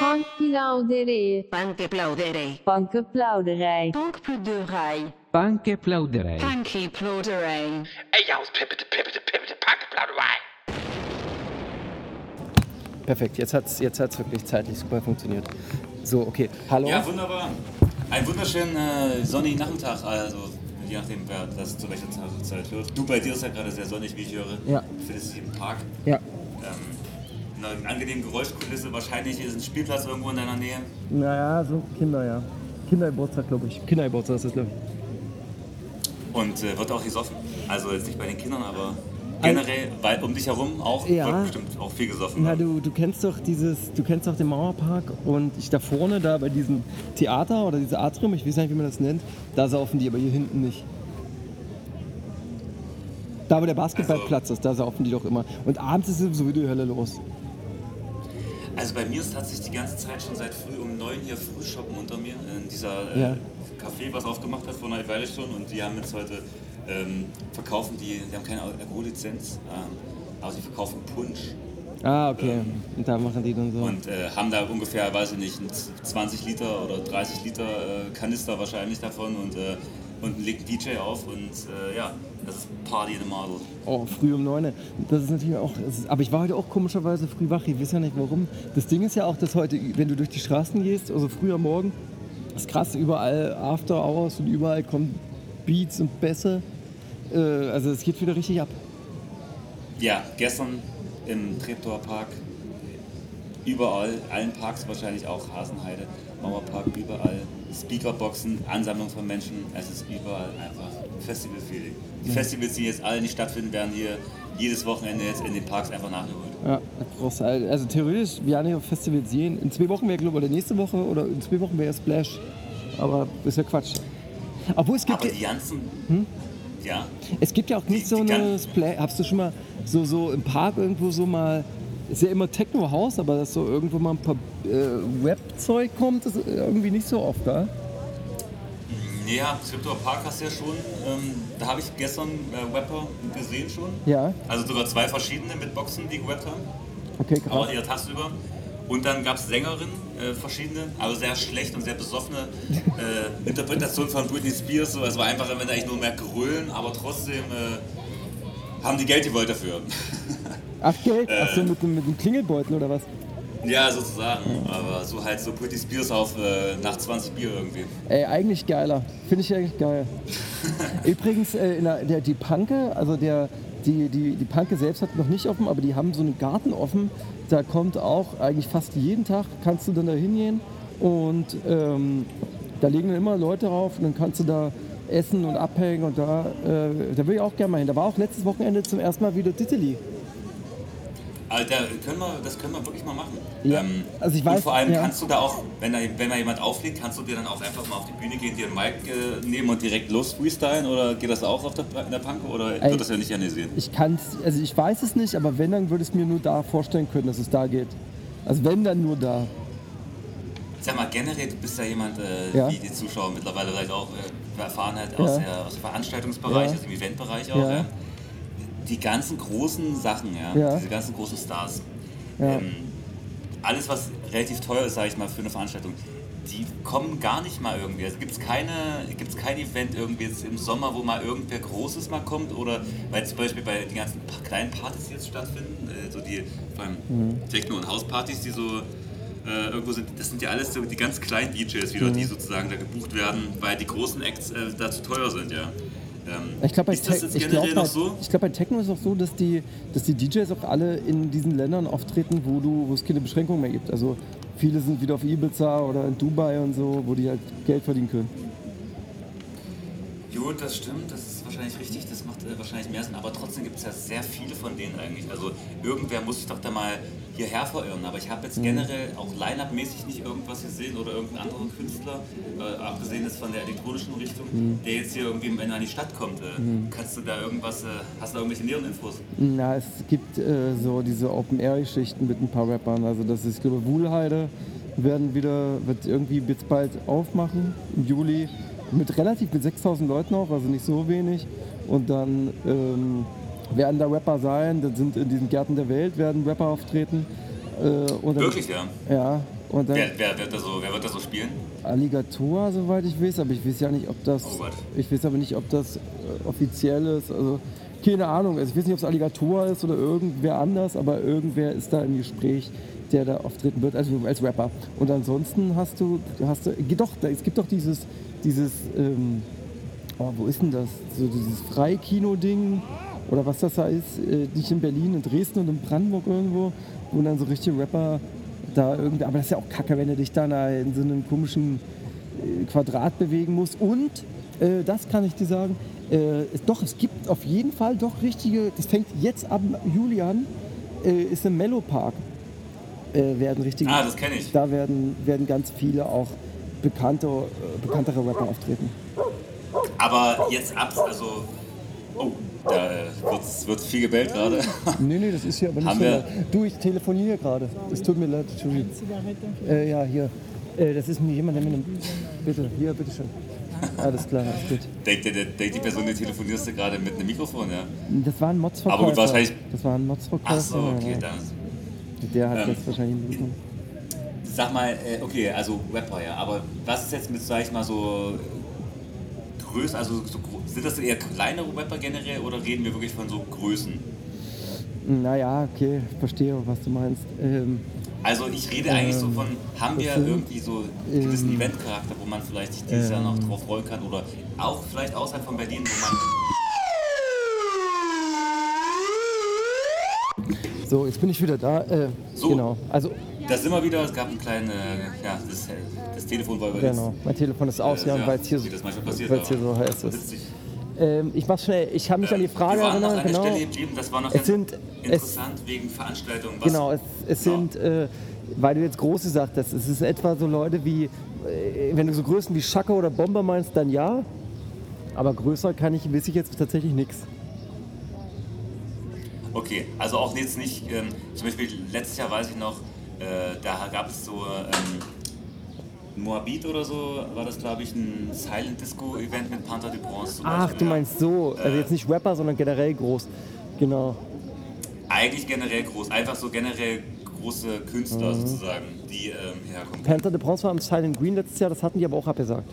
Bankplauderij. Bankplauderij. Bankplauderij. Bankplauderij. Bankplauderij. Bankplauderij. Ey, ja, pippete, pippete, pippete, Bankplauderei. Perfekt, jetzt hat es jetzt hat's wirklich zeitlich super funktioniert. So, okay. Hallo? Ja, wunderbar. Einen wunderschönen äh, sonnigen Nachmittag, also je nachdem, wer das zu welcher Zeit hört. Du, bei dir ist ja gerade sehr sonnig, wie ich höre. Ja. Findest dich im Park. Ja. Ähm, eine angenehme Geräuschkulisse, wahrscheinlich ist ein Spielplatz irgendwo in deiner Nähe. Naja, so Kinder, ja. Kindergeburtstag, glaube ich. Kindergeburtstag ist das, glaube ich. Und äh, wird auch gesoffen. Also jetzt nicht bei den Kindern, aber generell weil um dich herum auch Ja. wird bestimmt auch viel gesoffen. Na, du, du kennst doch dieses, du kennst doch den Mauerpark und ich da vorne, da bei diesem Theater oder diesem Atrium, ich weiß nicht, wie man das nennt, da saufen die, aber hier hinten nicht. Da, wo der Basketballplatz ist, da saufen die doch immer. Und abends ist sowieso die Hölle los. Also bei mir ist tatsächlich die ganze Zeit schon seit früh um neun hier Frühshoppen unter mir. In dieser Ja. äh, Café, was aufgemacht hat vor einer Weile schon. Und die haben jetzt heute, ähm, verkaufen die, die haben keine Alkohollizenz, ähm, aber sie verkaufen Punsch. Ah, okay. Und da machen die dann so. Und äh, haben da ungefähr, weiß ich nicht, einen 20 Liter oder 30 Liter äh, Kanister wahrscheinlich davon. Und, äh, und legt DJ auf und äh, ja, das ist Party in the Model. Oh, früh um neun. Das ist natürlich auch. Ist, aber ich war heute auch komischerweise früh wach. Ich weiß ja nicht warum. Das Ding ist ja auch, dass heute, wenn du durch die Straßen gehst, also früh am Morgen, ist krass, überall After Hours und überall kommen Beats und Bässe. Äh, also es geht wieder richtig ab. Ja, gestern im Treptower Park, überall, allen Parks wahrscheinlich auch, Hasenheide, Mauerpark, überall, Speakerboxen, Ansammlung von Menschen, es ist überall einfach Festival-Feeling. Die Festivals, die jetzt alle nicht stattfinden, werden hier jedes Wochenende jetzt in den Parks einfach nachgeholt. Ja, brauchst halt. Also theoretisch, wir haben ja auf Festivals sehen. In zwei Wochen wäre, glaube ich, oder nächste Woche oder in zwei Wochen wäre Splash. Aber ist ja Quatsch. Obwohl es gibt. Aber die ganzen, ja, Es gibt ja auch nicht Die- so die eine Splash. Hast du schon mal so, so im Park irgendwo so mal. Ist ja immer Techno-Haus, aber dass so irgendwo mal ein paar äh, Web-Zeug kommt, ist irgendwie nicht so oft da. Ja, Treptower Park hast du ja schon, ähm, da habe ich gestern äh, Rapper gesehen schon. Ja, Also sogar zwei verschiedene mit Boxen, die gerappt haben. okay, aber krass. ihre tagsüber. Und dann gab es Sängerinnen, äh, verschiedene, also sehr schlecht und sehr besoffene äh, Interpretationen von Britney Spears. So. Es war einfach am Ende eigentlich nur mehr Grölen, aber trotzdem äh, haben die Geld gewollt dafür. Ach, Geld? Ach so, mit dem, mit dem Klingelbeutel oder was? Ja, sozusagen. Aber so halt so Britney Spears auf äh, nach 20 Bier irgendwie. Ey, eigentlich geiler. Finde ich eigentlich geil. Übrigens, äh, der, der, die Panke, also der, die, die, die Panke selbst hat noch nicht offen, aber die haben so einen Garten offen. Da kommt auch eigentlich fast jeden Tag, kannst du dann da hingehen und ähm, da legen dann immer Leute rauf und dann kannst du da essen und abhängen und da, äh, da will ich auch gerne mal hin. Da war auch letztes Wochenende zum ersten Mal wieder Ditteli. Alter, können wir, das können wir wirklich mal machen. Ja, also ich weiß, und vor allem ja. kannst du da auch, wenn da, wenn da jemand auflegt, kannst du dir dann auch einfach mal auf die Bühne gehen, dir ein Mic äh, nehmen und direkt los freestylen? Oder geht das auch auf der, in der Panke? Oder Ey. wird das ja nicht analysiert? Ich kann's, also ich weiß es nicht, aber wenn, dann würde ich es mir nur da vorstellen können, dass es da geht. Also wenn, dann nur da. Sag mal, generell, du bist ja jemand, äh, Ja. wie die Zuschauer mittlerweile vielleicht auch äh, erfahren hat, aus, der, aus dem Veranstaltungsbereich, aus dem Eventbereich auch. Die ganzen großen Sachen, ja, Ja. diese ganzen großen Stars, Ja. ähm, alles, was relativ teuer ist, sage ich mal, für eine Veranstaltung, die kommen gar nicht mal irgendwie. Also gibt es keine, gibt's kein Event irgendwie jetzt im Sommer, wo mal irgendwer Großes mal kommt oder weil zum Beispiel bei den ganzen kleinen Partys, die jetzt stattfinden, äh, so die vor allem Mhm. Techno- und Hauspartys, die so äh, irgendwo sind, das sind ja alles so die ganz kleinen DJs wieder, Mhm. die sozusagen da gebucht werden, weil die großen Acts äh, da zu teuer sind, ja. Ähm, Ich glaube, bei, Te- glaub, bei, so? glaub, bei Techno ist es auch so, dass die, dass die DJs auch alle in diesen Ländern auftreten, wo, du, wo es keine Beschränkungen mehr gibt. Also viele sind wieder auf Ibiza oder in Dubai und so, wo die halt Geld verdienen können. Gut, das stimmt, das ist wahrscheinlich richtig, äh, wahrscheinlich mehr Sinn, aber trotzdem gibt es ja sehr viele von denen eigentlich. Also irgendwer muss sich doch da mal hierher verirren, aber ich habe Mhm. jetzt generell auch Line-Up-mäßig nicht irgendwas gesehen oder irgendeinen anderen Künstler, äh, abgesehen jetzt von der elektronischen Richtung, Mhm. der jetzt hier irgendwie, wenn an die Stadt kommt, äh, kannst du da irgendwas, äh, hast du da irgendwelche näheren Infos? Na, es gibt äh, so diese Open-Air-Geschichten mit ein paar Rappern. Also das ist, ich glaube, Wuhlheide werden wieder, wird irgendwie jetzt bald aufmachen im Juli. Mit relativ, mit 6000 Leuten auch, also nicht so wenig. Und dann ähm, werden da Rapper sein, dann sind in diesen Gärten der Welt werden Rapper auftreten. Äh, dann, Wirklich, ja. Ja, Und dann Wer, wer, wird da so, wer wird da so spielen? Alligator, soweit ich weiß, aber ich weiß ja nicht, ob das. Oh ich weiß aber nicht, ob das äh, offiziell ist. Also keine Ahnung. Also ich weiß nicht, ob es Alligator ist oder irgendwer anders, aber irgendwer ist da im Gespräch, der da auftreten wird, also als Rapper. Und ansonsten hast du, hast du, doch, es gibt doch dieses, dieses, ähm, oh, wo ist denn das? So dieses Freikino-Ding oder was das da ist, äh, nicht in Berlin, in Dresden und in Brandenburg irgendwo, wo dann so richtige Rapper da irgendwie, aber das ist ja auch kacke, wenn du dich da in so einem komischen äh, Quadrat bewegen musst. Und, äh, das kann ich dir sagen, äh, doch, es gibt auf jeden Fall doch richtige, das fängt jetzt ab Juli an, äh, ist im Mellow Park, äh, werden richtige, Ah, das kenne ich. da werden, werden ganz viele auch bekannte, bekanntere Rapper auftreten. Aber jetzt ab, also. Oh, da wird, viel gebellt gerade. Nee, nee, das ist hier aber nicht Haben so wir-. Du, ich telefoniere gerade. Es tut mir leid, Entschuldigung. Äh, ja, hier. Äh, das ist mir jemand, der mir eine... Bitte, hier, bitteschön. Alles klar, alles gut. denkt, denkt die Person, die telefonierst du gerade mit einem Mikrofon, ja? Das war ein Modsverkäufer. Aber gut, wahrscheinlich- Das war ein Modsverkäufer. Ach so, okay, dann. Der hat Ähm, jetzt wahrscheinlich ein Mikrofon. Sag mal, äh, okay, also Rapper, ja, aber was ist jetzt mit, sag ich mal, so Größen, also so, sind das eher kleinere Rapper generell oder reden wir wirklich von so Größen? Naja, okay, verstehe, was du meinst. Ähm, Also ich rede eigentlich so von, haben wir sind, irgendwie so einen gewissen ähm, Eventcharakter, wo man vielleicht sich dieses Jahr noch drauf freuen kann oder auch vielleicht außerhalb von Berlin, wo man... so, jetzt bin ich wieder da. Äh, So. Genau. Also, Da sind wir wieder, es gab einen kleinen, äh, ja, das, das Telefon war überhitzt. genau. Mein Telefon ist aus, ja, ja, weil es hier, das weil's hier so heiß das ist. ist. Ähm, ich mach's schnell. Ich habe mich an die Frage waren noch erinnert. Genau. Stelle geblieben, das war noch Es sind- es- interessant wegen Veranstaltungen. Was, Genau, es, es Ja. sind, äh, weil du jetzt groß gesagt hast, es ist etwa so Leute wie, äh, wenn du so Größen wie Schacke oder Bomber meinst, dann ja. Aber größer kann ich, weiß ich jetzt tatsächlich nichts. Okay, also auch jetzt nicht, ähm, zum Beispiel letztes Jahr weiß ich noch, äh, da gab es so ähm, Moabit oder so, war das glaube ich ein Silent Disco Event mit Panther de Bronze Ach, Beispiel, du ja. meinst so. Also Äh. jetzt nicht Rapper, sondern generell groß. Genau. Eigentlich generell groß, einfach so generell große Künstler Mhm. sozusagen, die ähm, herkommen. Panther de Bronze war im Silent Green letztes Jahr, das hatten die aber auch abgesagt.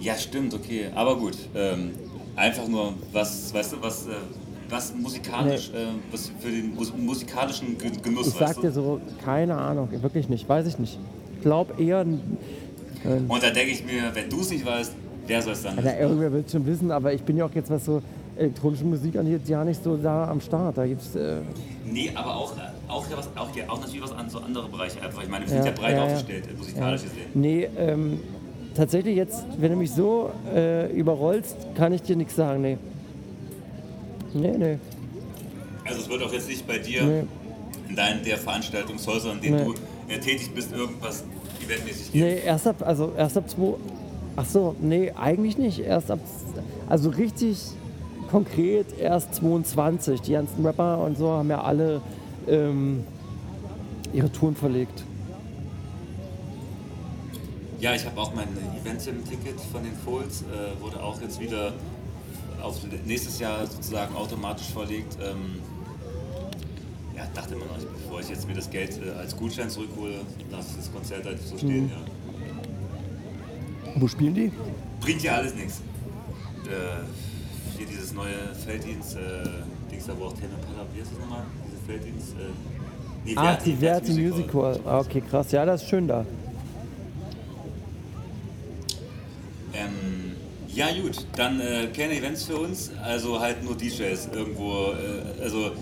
Ja, stimmt, okay, aber gut. Ähm, einfach nur, was, weißt du, was, äh, was musikalisch, äh, was für den mus musikalischen Ge- Genuss, Ich sag dir so, keine Ahnung, wirklich nicht, weiß ich nicht. Ich glaube eher, Und da denke ich mir, wenn du es nicht weißt, wer soll es dann wissen? irgendwer wird es schon wissen, aber ich bin ja auch jetzt, was so elektronische Musik angeht, ja nicht so da am Start. Da gibt's, äh, Nee, aber auch, äh, auch, ja was, auch, ja, auch natürlich was an so andere Bereiche einfach. Ich meine, wir sind Ja, ja, breit aufgestellt, äh, musikalisch gesehen. Nee, ähm, tatsächlich jetzt, wenn du mich so äh, überrollst, kann ich dir nichts sagen, nee. Nee, nee. Also es wird auch jetzt nicht bei dir Nee. in deinen der Veranstaltungshäusern, in denen Nee. du äh, tätig bist, irgendwas eventmäßig geben. Nee, erst ab, also erst ab zwei. Ach so, nee, eigentlich nicht. Erst ab, also richtig konkret erst 22. Die ganzen Rapper und so haben ja alle ähm, ihre Touren verlegt. Ja, ich habe auch mein Eventim-Ticket von den Folds, äh, wurde auch jetzt wieder auf nächstes Jahr sozusagen automatisch verlegt. Ähm, ja, dachte immer noch, bevor ich jetzt mir das Geld äh, als Gutschein zurückhole, lasse ich das Konzert halt so stehen. Mhm. Ja. Wo spielen die? Bringt ja alles nichts. Äh, hier dieses neue Felddienst, äh, Dings da, wo auch Tame Impala, wie heißt das nochmal? Diese Felddienst? Äh, nee, Ach, die Verti Music Hall. Ah, okay, krass. Ja, das ist schön da. Ähm, ja gut, dann äh, keine Events für uns, also halt nur DJs irgendwo, äh, also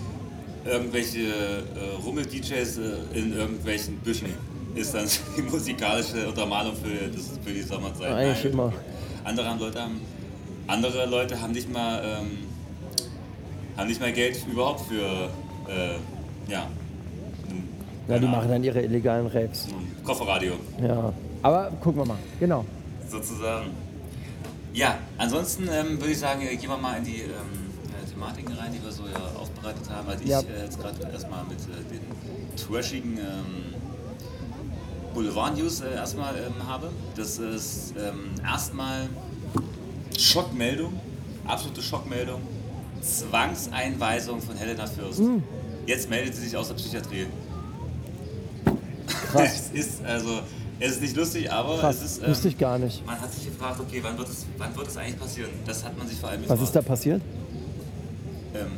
irgendwelche äh, Rummel-DJs äh, in irgendwelchen Büschen ist dann die musikalische Untermalung für, das, für die Sommerzeit. Eigentlich Nein, immer. Andere haben Leute haben, andere Leute haben nicht mal ähm, haben nicht mal Geld überhaupt für äh, ja, Ja, die keine machen dann ihre illegalen ein Kofferradio. Ja. Aber gucken wir mal. Genau. sozusagen. Ja, ansonsten ähm, würde ich sagen, äh, gehen wir mal in die ähm, äh, Thematiken rein, die wir so ja aufbereitet haben. Also ich Ja. äh, jetzt gerade erstmal mit äh, den trashigen ähm, Boulevard-News äh, erstmal ähm, habe. Das ist ähm, erstmal Schockmeldung, absolute Schockmeldung. Zwangseinweisung von Helena Fürst. Hm. Jetzt meldet sie sich aus der Psychiatrie. Krass. es ist also, es ist nicht lustig, aber Krass, es ist. wusste ich gar nicht. Man hat sich gefragt, okay, wann wird es, wann wird es eigentlich passieren? Das hat man sich vor allem Was gefragt. ist da passiert? Ähm,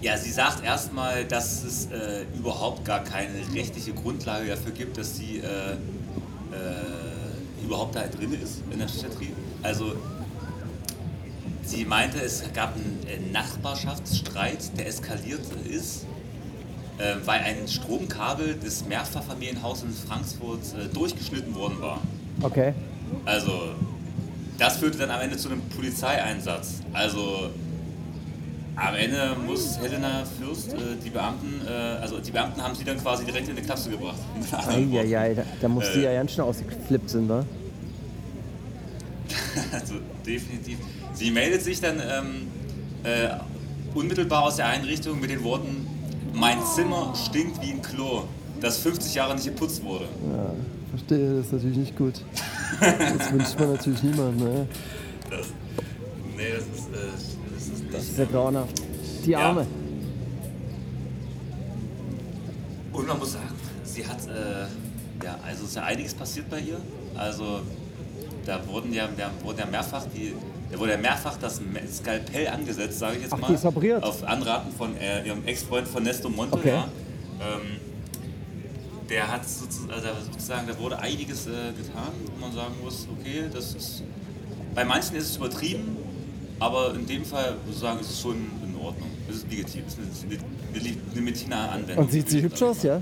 ja, sie sagt erstmal, dass es äh, überhaupt gar keine rechtliche Grundlage dafür gibt, dass sie äh, äh, überhaupt da drin ist in der Psychiatrie. Also sie meinte, es gab einen äh, Nachbarschaftsstreit, der eskaliert ist, weil ein Stromkabel des Mehrfachfamilienhauses in Frankfurt äh, durchgeschnitten worden war. Okay. Also, das führte dann am Ende zu einem Polizeieinsatz. Also, am Ende muss Helena Fürst äh, die Beamten, äh, also die Beamten haben sie dann quasi direkt in die Klasse gebracht. Eieiei, da, da muss die Äh. ja ganz schnell ausgeflippt sind, ne? Also, definitiv. Sie meldet sich dann ähm, äh, unmittelbar aus der Einrichtung mit den Worten: Mein Zimmer stinkt wie ein Klo, das 50 Jahre nicht geputzt wurde. Ja, verstehe, das ist natürlich nicht gut. Das wünscht man natürlich niemandem, ne? Das, nee, das ist, äh, das ist nicht. Das ist ja grauenhaft. Die Ja. Arme. Und man muss sagen, sie hat, äh, ja, also ist ja einiges passiert bei ihr. Also da wurden ja, da wurden ja mehrfach die, da wurde ja mehrfach das Skalpell angesetzt, sage ich jetzt Ach, mal. die ist operiert? Auf Anraten von äh, ihrem Ex-Freund von Nesto Monte. Okay. Ja. Ähm, der hat sozusagen, also sozusagen, da wurde einiges äh, getan, wo man sagen muss, okay, das ist, bei manchen ist es übertrieben, aber in dem Fall würde ich sagen, ist es schon in Ordnung. Es ist legitim, es ist eine, eine, eine mediziner Anwendung. Und sieht sie hübsch aus, ja?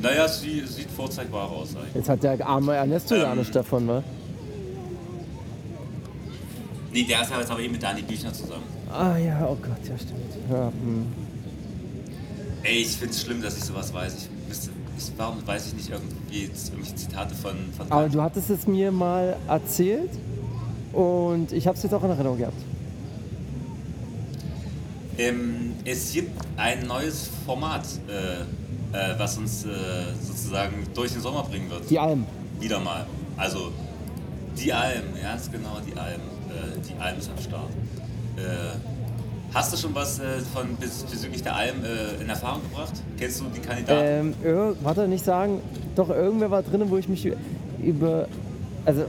Naja, sie sieht vorzeigbar aus eigentlich. Jetzt hat der arme Ernesto ja Ähm. nicht davon, wa? Nee, der ist ja jetzt aber eben mit Dani Büchner zusammen. Ah ja, oh Gott, ja stimmt. Ja, hm. Ey, ich find's schlimm, dass ich sowas weiß. Ich müsste, ich, warum weiß ich nicht irgendwie irgendwelche Zitate von, von Aber du hattest es mir mal erzählt und ich habe es jetzt auch in Erinnerung gehabt. ähm, Es gibt ein neues Format, äh, äh, was uns äh, sozusagen durch den Sommer bringen wird. Die Alm. Wieder mal. Also die Alm, ja, ist genau die Alm. Äh, die Alm ist am Start. Äh, hast du schon was äh, von bez- bezüglich der Alm äh, in Erfahrung gebracht? Kennst du die Kandidaten? Ähm, warte, nicht sagen, doch irgendwer war drin, wo ich mich über. Also,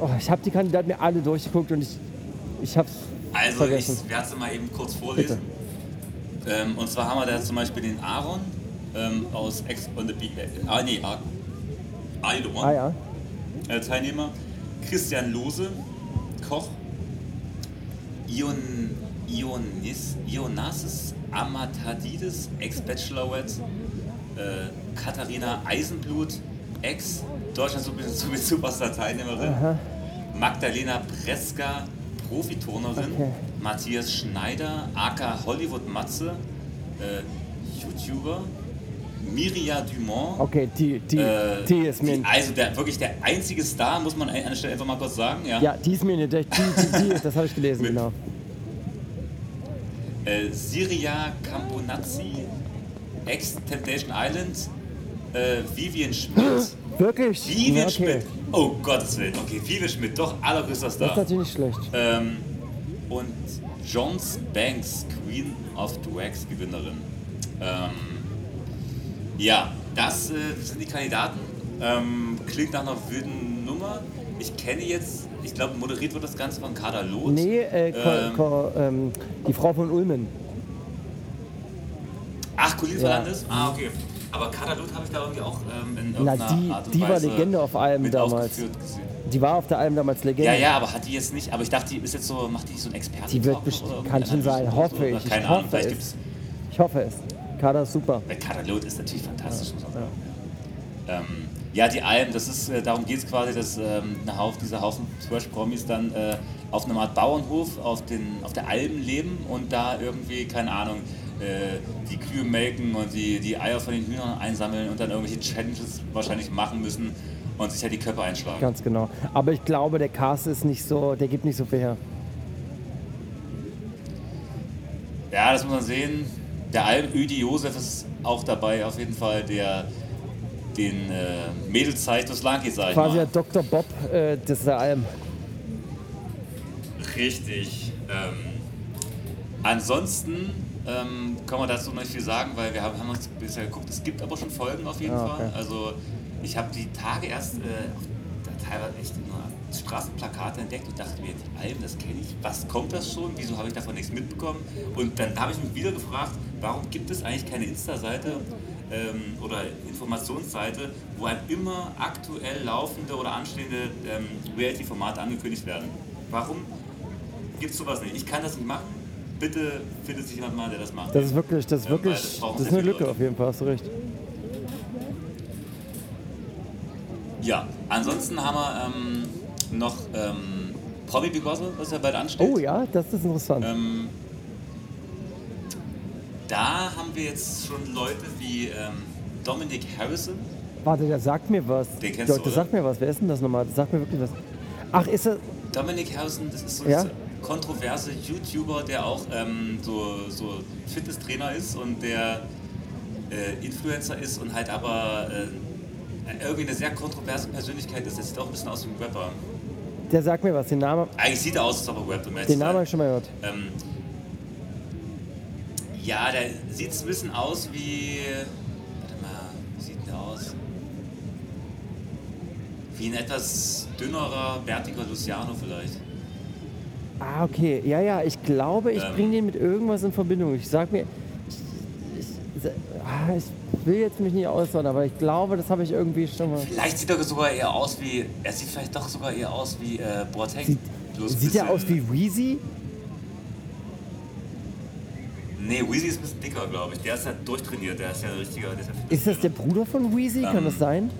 oh, ich habe die Kandidaten mir alle durchgeguckt und ich, ich habe Also vergessen. ich werde es mal eben kurz vorlesen. Ähm, und zwar haben wir da zum Beispiel den Aaron ähm, aus Ex on the Beach. Äh, ah nee, Ar Are You the One? Ah ja. äh, Teilnehmer. Christian Lose, Koch. Ion, Ionis, Ionasis Amatadidis, Ex-Bachelorette. Äh, Katharina Eisenblut, Ex-Deutschland Superstar-Teilnehmerin. Magdalena Preska, Profiturnerin. Okay. Matthias Schneider, aka Hollywood Matze, äh, YouTuber. Miria Dumont. Okay, die, die, Äh, die ist mir. die, also der, wirklich der einzige Star, muss man an der Stelle einfach mal kurz sagen. Ja. ja, die ist mir nicht. Die, die, die das habe ich gelesen, Mit- genau. Äh, Siria Camponazzi, Ex-Temptation Island, äh, Vivian Schmidt. Wirklich? Vivian Ja, okay. Schmidt. Oh Gottes Willen. Okay, Vivian Schmidt, doch allergrößter Das ist Star. natürlich nicht schlecht. Ähm, und Johns Banks, Queen of Drags Gewinnerin. Ähm, ja, das äh, sind die Kandidaten. Ähm, klingt nach einer wilden Nummer. Ich kenne jetzt, ich glaube, moderiert wird das Ganze von Kader Loth. Nee, äh, Ko, Ähm. Ko, ähm, die Frau von Ulmen. Ach, Colin Ja. Fernandes? Ah, okay. Aber Kader Loth habe ich da irgendwie auch ähm, in Na, irgendeiner die- Art und die war Weise Legende auf Alben mit damals. Die war auf der Alm damals Legende. Ja, ja, aber hat die jetzt nicht, aber ich dachte, die ist jetzt so, macht die so ein Experten? Die wird best- kann schon sein, hoffe ich. Ich Keine hoffe Ahnung, vielleicht es. gibt's Ich hoffe es. Kader ist super. Weil Kader Loth ist natürlich fantastisch. muss man sagen. Ähm, ja, die Alm, das ist, äh, darum geht es quasi, dass ähm, Haufen, dieser Haufen Trash-Promis dann äh, auf einem Art Bauernhof auf, den, auf der Alm leben und da irgendwie, keine Ahnung, äh, die Kühe melken und die, die Eier von den Hühnern einsammeln und dann irgendwelche Challenges wahrscheinlich machen müssen und sich halt die Köpfe einschlagen. Ganz genau. Aber ich glaube, der Cast ist nicht so, der gibt nicht so viel her. Ja, das muss man sehen. Der Alm Ödi Josef ist auch dabei, auf jeden Fall, der den äh, Mädels zeigt, was sag ich Quasi der Dr. Bob äh, des der Alm. Richtig. Ähm, ansonsten ähm, kann man dazu noch nicht viel sagen, weil wir haben, haben uns bisher geguckt. Es gibt aber schon Folgen auf jeden Ah, okay. Fall. Also ich habe die Tage erst äh, teilweise echt Straßenplakate entdeckt und dachte mir, die Alben, das kenne ich. Was kommt das schon? Wieso habe ich davon nichts mitbekommen? Und dann habe ich mich wieder gefragt, warum gibt es eigentlich keine Insta-Seite ähm, oder Informationsseite, wo einem immer aktuell laufende oder anstehende ähm, Reality-Formate angekündigt werden? Warum gibt es sowas nicht? Ich kann das nicht machen. Bitte findet sich jemand mal, der das macht. Das ist wirklich, das ist weil wirklich, das das ist eine Lücke Leute. auf jeden Fall, hast du recht. Ja, ansonsten haben wir ähm, noch ähm, Promi Big was ja bald ansteht. Oh ja, das ist interessant. Ähm, da haben wir jetzt schon Leute wie ähm, Dominic Harrison. Warte, der sagt mir was. Den kennst der, du, der oder? sagt mir was. Wer ist denn das nochmal? Das sagt mir wirklich was. Ach, ist er. Dominic Harrison, das ist so Ja? ein kontroverse YouTuber, der auch ähm, so, so Fitnesstrainer ist und der äh, Influencer ist und halt aber äh, irgendwie eine sehr kontroverse Persönlichkeit ist. Der sieht auch ein bisschen aus wie ein Rapper. Der sagt mir was. Den Namen, Eigentlich sieht er aus, als ob er um ehrlich den Namen habe ich schon mal gehört. Ähm, ja, der sieht ein bisschen aus wie. Warte mal, wie sieht der aus? Wie ein etwas dünnerer, bärtiger Luciano vielleicht. Ah, okay. Ja, ja, ich glaube, ich Ähm. bringe den mit irgendwas in Verbindung. Ich sag mir. Ich, ich, ah, ich will jetzt mich nicht äußern, aber ich glaube, das habe ich irgendwie schon mal. Vielleicht sieht er sogar eher aus wie. Er sieht vielleicht doch sogar eher aus wie äh, Boateng. Sieht, sieht bisschen- aus wie Weezy? Nee, Weezy ist ein bisschen dicker, glaube ich. Der ist ja durchtrainiert. Der ist ja ein richtiger. Der ist, ja Ist das der Bruder von Weezy? Kann Ähm. das sein?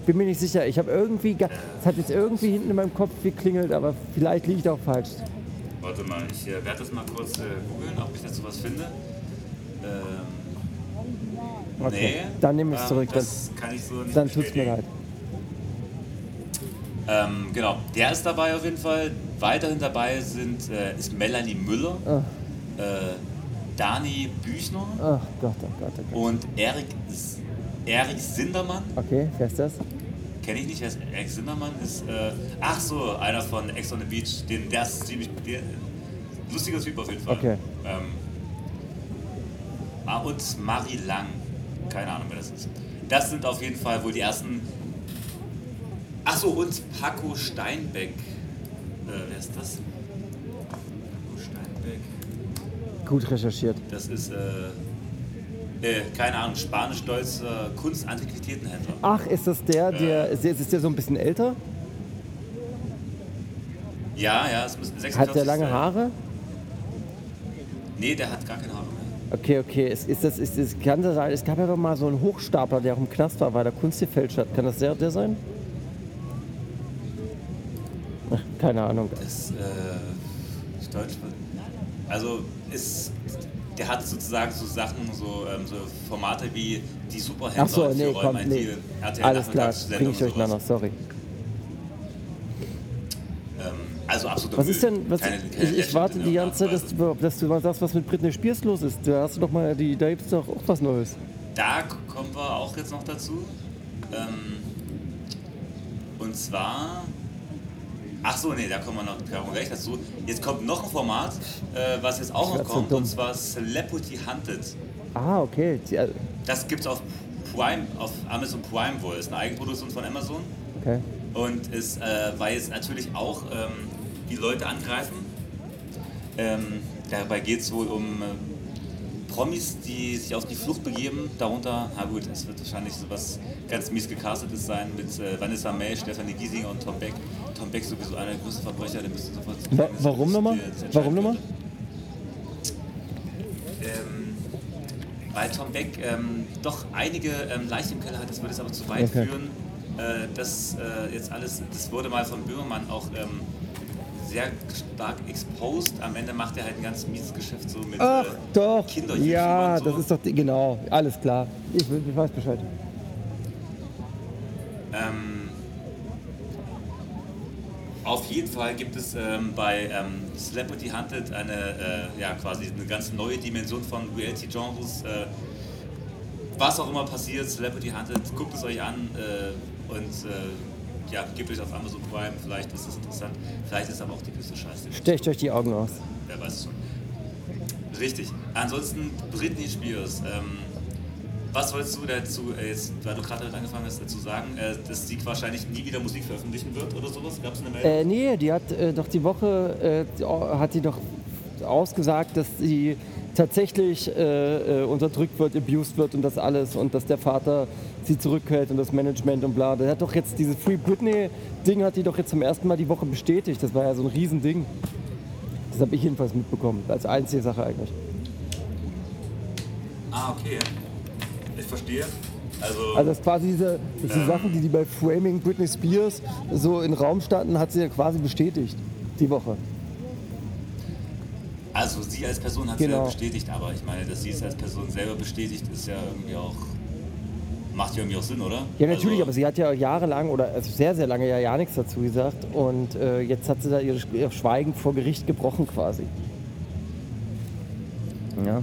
Ich bin mir nicht sicher. Ich habe irgendwie. Es hat jetzt irgendwie hinten in meinem Kopf geklingelt, aber vielleicht liege ich auch falsch. Warte mal, ich äh, werde das mal kurz äh, googeln, ob ich dazu was finde. Ähm, Okay. Nee, Dann nehme ich es zurück. Dann, Das kann ich so nicht dann tut's mir bestätigen. leid. Ähm, genau, der ist dabei auf jeden Fall. Weiterhin dabei sind, äh, ist Melanie Müller, Ah. äh, Dani Büchner Ach Gott, oh Gott, oh Gott. und Erik, Erik Sindermann. Okay, wer ist das? Kenne ich nicht, wer ist Erik Sindermann? Ist, äh, ach so, einer von Ex on the Beach. Den, der ist ziemlich. Der, lustiger Typ auf jeden Fall. Okay. Ähm, und Marie Lang. Keine Ahnung, wer das ist. Das sind auf jeden Fall wohl die ersten. Ach so, und Paco Steinbeck. Äh, wer ist das? Paco Steinbeck. Gut recherchiert. Das ist, äh, äh, keine Ahnung, spanisch-deutscher Kunstantiquitätenhändler. Ach, ist das der, der. Ist, ist der so ein bisschen älter? Ja, ja, es müssen 46 Hat der lange sein. Haare? Nee, der hat gar keine Haare. Okay, okay. Ist, ist das, ist, ist, kann das sein? Es gab ja doch mal so einen Hochstapler, der auch im Knast war, weil er Kunst gefälscht hat. Kann das der, der sein? Ach, keine Ahnung. Das, äh, ist Deutsch. Also, ist, der hat sozusagen so Sachen, so, ähm, so Formate wie die Superhändler Ach so, nee, komm, nee. RTL Alles klar, Nachmittagssendung bring ich durcheinander, sorry. Ähm, also absolut. Was ist denn, was, keine, keine ich, ich warte die ganze Zeit, dass, du- dass du mal sagst, was mit Britney Spears los ist. Da hast du doch mal, die, da gibt's doch auch was Neues. Da kommen wir auch jetzt noch dazu. Ähm, und zwar. Ach so, nee, da kommen wir noch da kommen wir gleich dazu. Jetzt kommt noch ein Format, äh, was jetzt auch Ich noch so kommt, dumm. und zwar Celebrity Hunted. Ah, okay. Äh, Das gibt's auf Prime, auf Amazon Prime wohl. Ist eine Eigenproduktion von Amazon. okay. Und ist, äh, weil jetzt natürlich auch ähm, die Leute angreifen. Ähm, dabei geht es wohl um äh, Promis, die sich auf die Flucht begeben. Darunter, na gut, es wird wahrscheinlich sowas ganz mies gecastetes sein mit äh, Vanessa May, Stefanie Giesinger und Tom Beck. Tom Beck sowieso einer der größten Verbrecher, der müsste sofort Wa warum nochmal? ist Warum nochmal? ähm, weil Tom Beck ähm, doch einige ähm, Leichen im Keller hat, das würde es aber zu weit Okay. führen. Äh, das äh, jetzt alles, das wurde mal von Böhmermann auch ähm, sehr stark exposed. Am Ende macht er halt ein ganz mieses Geschäft so mit Ach, äh, doch. Kinder Ja, so. das ist doch, die- genau. Alles klar. Ich, ich weiß Bescheid. Ähm, auf jeden Fall gibt es ähm, bei ähm, Celebrity Hunted eine, äh, ja, quasi eine ganz neue Dimension von Reality-Genres. Äh, was auch immer passiert, Celebrity Hunted, guckt es euch an äh, und äh, ja, gebt euch auf Amazon Prime, vielleicht ist es interessant, vielleicht ist aber auch die größte Scheiße. Stecht euch die Augen aus. wer weiß es schon. Richtig. Ansonsten Britney Spears. Ähm, was wolltest du dazu, äh, jetzt, weil du gerade damit angefangen hast, dazu sagen, äh, dass sie wahrscheinlich nie wieder Musik veröffentlichen wird oder sowas? Gab es eine Meldung? Äh, nee, die hat äh, doch die Woche, äh, hat die doch ausgesagt, dass sie tatsächlich äh, äh, unterdrückt wird, abused wird und das alles und dass der Vater sie zurückhält und das Management und bla. Der hat doch jetzt dieses Free Britney-Ding hat die doch jetzt zum ersten Mal die Woche bestätigt. Das war ja so ein Riesending. Das habe ich jedenfalls mitbekommen, als einzige Sache eigentlich. ah, okay. Ich verstehe. Also, Also das ist quasi diese, das die Sachen, die, die bei Framing Britney Spears so im Raum standen, hat sie ja quasi bestätigt. Die Woche. Also sie als Person hat es Genau. ja bestätigt, aber ich meine, dass sie es als Person selber bestätigt, ist ja irgendwie auch. Macht ja irgendwie auch Sinn, oder? Ja, natürlich, also, aber sie hat ja jahrelang oder also sehr, sehr lange ja, ja nichts dazu gesagt. Und äh, jetzt hat sie da ihr, ihr Schweigen vor Gericht gebrochen quasi. Ja.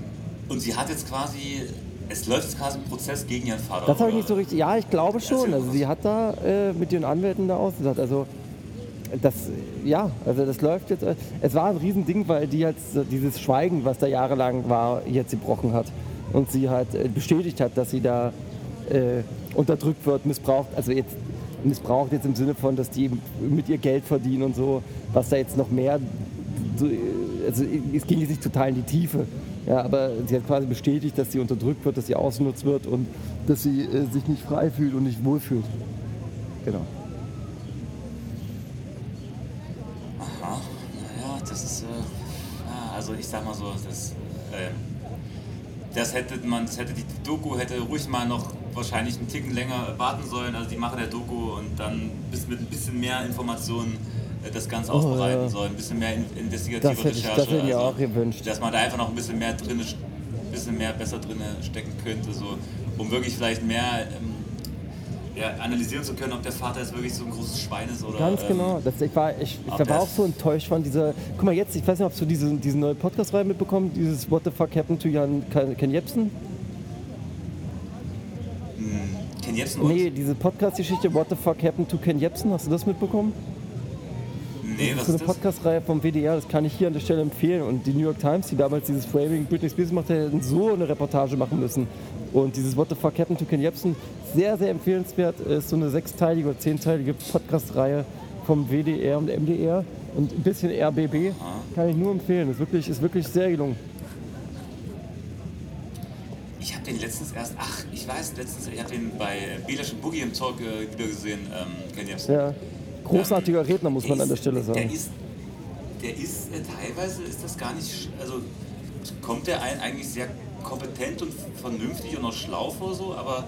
Und sie hat jetzt quasi. Es läuft jetzt quasi ein Prozess gegen ihren Vater. Das habe ich nicht so richtig. Ja, ich glaube schon. Also sie hat da äh, mit ihren Anwälten da ausgesagt. Also das, ja, also das läuft jetzt. äh, Es war ein Riesending, weil die jetzt äh, dieses Schweigen, was da jahrelang war, jetzt gebrochen hat. Und sie halt äh, bestätigt hat, dass sie da äh, unterdrückt wird, missbraucht. Also jetzt missbraucht jetzt im Sinne von, dass die mit ihr Geld verdienen und so, was da jetzt noch mehr. So, also es ging jetzt nicht total in die Tiefe. Ja, aber sie hat quasi bestätigt, dass sie unterdrückt wird, dass sie ausgenutzt wird und dass sie äh, sich nicht frei fühlt und nicht wohlfühlt. Genau. Aha, naja, das ist. Äh, ja, also ich sag mal so, das. Äh, das hätte man, das hätte die Doku hätte ruhig mal noch wahrscheinlich einen Ticken länger warten sollen. Also die Macher der Doku und dann bis mit ein bisschen mehr Informationen äh, das Ganze aufbereiten Oh, ja. sollen, ein bisschen mehr in, investigative Das hätte ich- Recherche. das hätte ich mir also, auch gewünscht. Dass man da einfach noch ein bisschen mehr drin, bisschen mehr besser drin stecken könnte, so, um wirklich vielleicht mehr ähm, ja, analysieren zu können, ob der Vater jetzt wirklich so ein großes Schwein ist oder. Ganz ähm, genau. Das, ich war, ich, ich war auch so enttäuscht von dieser. Guck mal, jetzt, ich weiß nicht, ob du diese, diese neue Podcast-Reihe mitbekommen dieses What the fuck happened to Jan Ken Ken Jebsen? Ken Jebsen und? Nee, diese Podcast-Geschichte What the fuck happened to Ken Jebsen, hast du das mitbekommen? Nee, Das ist so eine? Podcast-Reihe vom WDR, das kann ich hier an der Stelle empfehlen. Und die New York Times, die damals dieses Framing Britney Spears gemacht hat, hätten so eine Reportage machen müssen. Und dieses What the fuck happened to Ken Jebsen, sehr, sehr empfehlenswert, ist so eine sechsteilige oder zehnteilige Podcast-Reihe vom WDR und MDR und ein bisschen RBB. Kann ich nur empfehlen, ist wirklich, ist wirklich sehr gelungen. Ich habe den letztens erst, ach, ich weiß, letztens, ich habe den bei Belash und Boogie im Talk äh, wieder gesehen, ähm. Ja. Großartiger Redner, muss man an der Stelle Der sagen. ist, der ist äh, teilweise ist das gar nicht, also kommt der ein, eigentlich sehr kompetent und vernünftig und auch schlau vor so, aber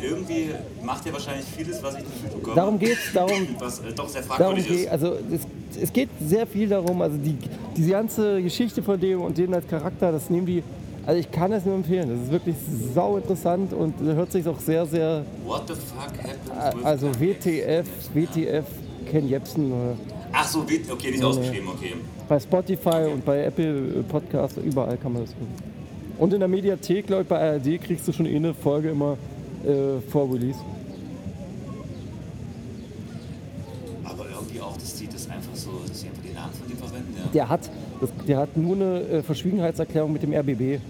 irgendwie macht er wahrscheinlich vieles, was ich nicht mitbekomme. Darum geht's, darum, Was äh, doch sehr darum fragwürdig geht, ist. also es, es geht sehr viel darum, also die, diese ganze Geschichte von dem und den als Charakter, das nehmen die, also ich kann es nur empfehlen, das ist wirklich sau interessant und hört sich auch sehr, sehr, What the fuck happened also WTF, WTF, Ken Jebsen, äh, Ach so, okay, nicht ausgeschrieben, okay. bei Spotify und bei Apple Podcasts, überall kann man das hören. Und in der Mediathek, glaube ich, bei ARD kriegst du schon eh eine Folge immer äh, vor Release. Aber irgendwie auch, dass die das einfach so, dass sie einfach den Namen von dem verwenden, ja. Der hat, das, der hat nur eine äh, Verschwiegenheitserklärung mit dem RBB.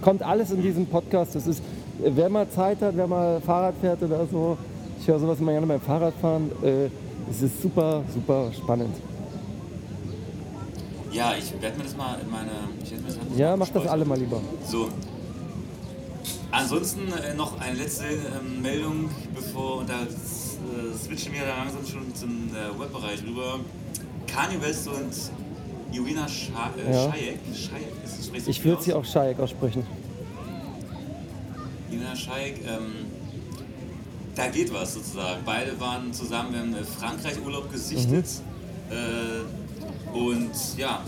Kommt alles in diesem Podcast. Das ist, äh, wer mal Zeit hat, wer mal Fahrrad fährt oder so, ich höre sowas immer gerne beim Fahrradfahren. Äh, es ist super, super spannend. Ja, ich werde mir das mal in meine. Ja, mach das alle mal lieber. So. Ansonsten äh, noch eine letzte ähm, Meldung, bevor und da äh, switchen wir da langsam schon zum äh, Webbereich rüber. Kanye West und Irina Scha äh, Ja. Shayek. Shayek ist das Ich würde sie auch Shaik aussprechen. Irina Shayek, ähm, da geht was sozusagen. Beide waren zusammen in äh, Frankreich Urlaub gesichtet. Mhm. Äh, und ja,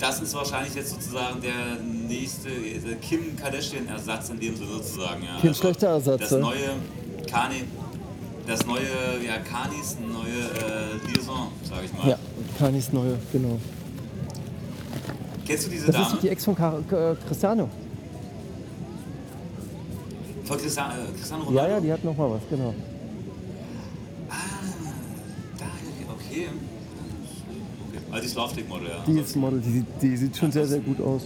das ist wahrscheinlich jetzt sozusagen der nächste äh, Kim Kardashian-Ersatz in dem Sinne sozusagen. Ja. Kein schlechter Ersatz, Das ja. neue Kanye, das neue, ja, Kanis neue äh, Liaison, sag ich mal. Ja, Kanis neue, genau. Kennst du diese Das ist Dame? doch die Ex von Car K- Cristiano. Von Cristiano, äh, Cristiano Ja, Ronaldo? ja, die hat noch mal was, genau. Da, okay. Also die Slowstick-Model, ja. Die ist Model, die, sieht- die sieht schon sehr, sehr gut aus.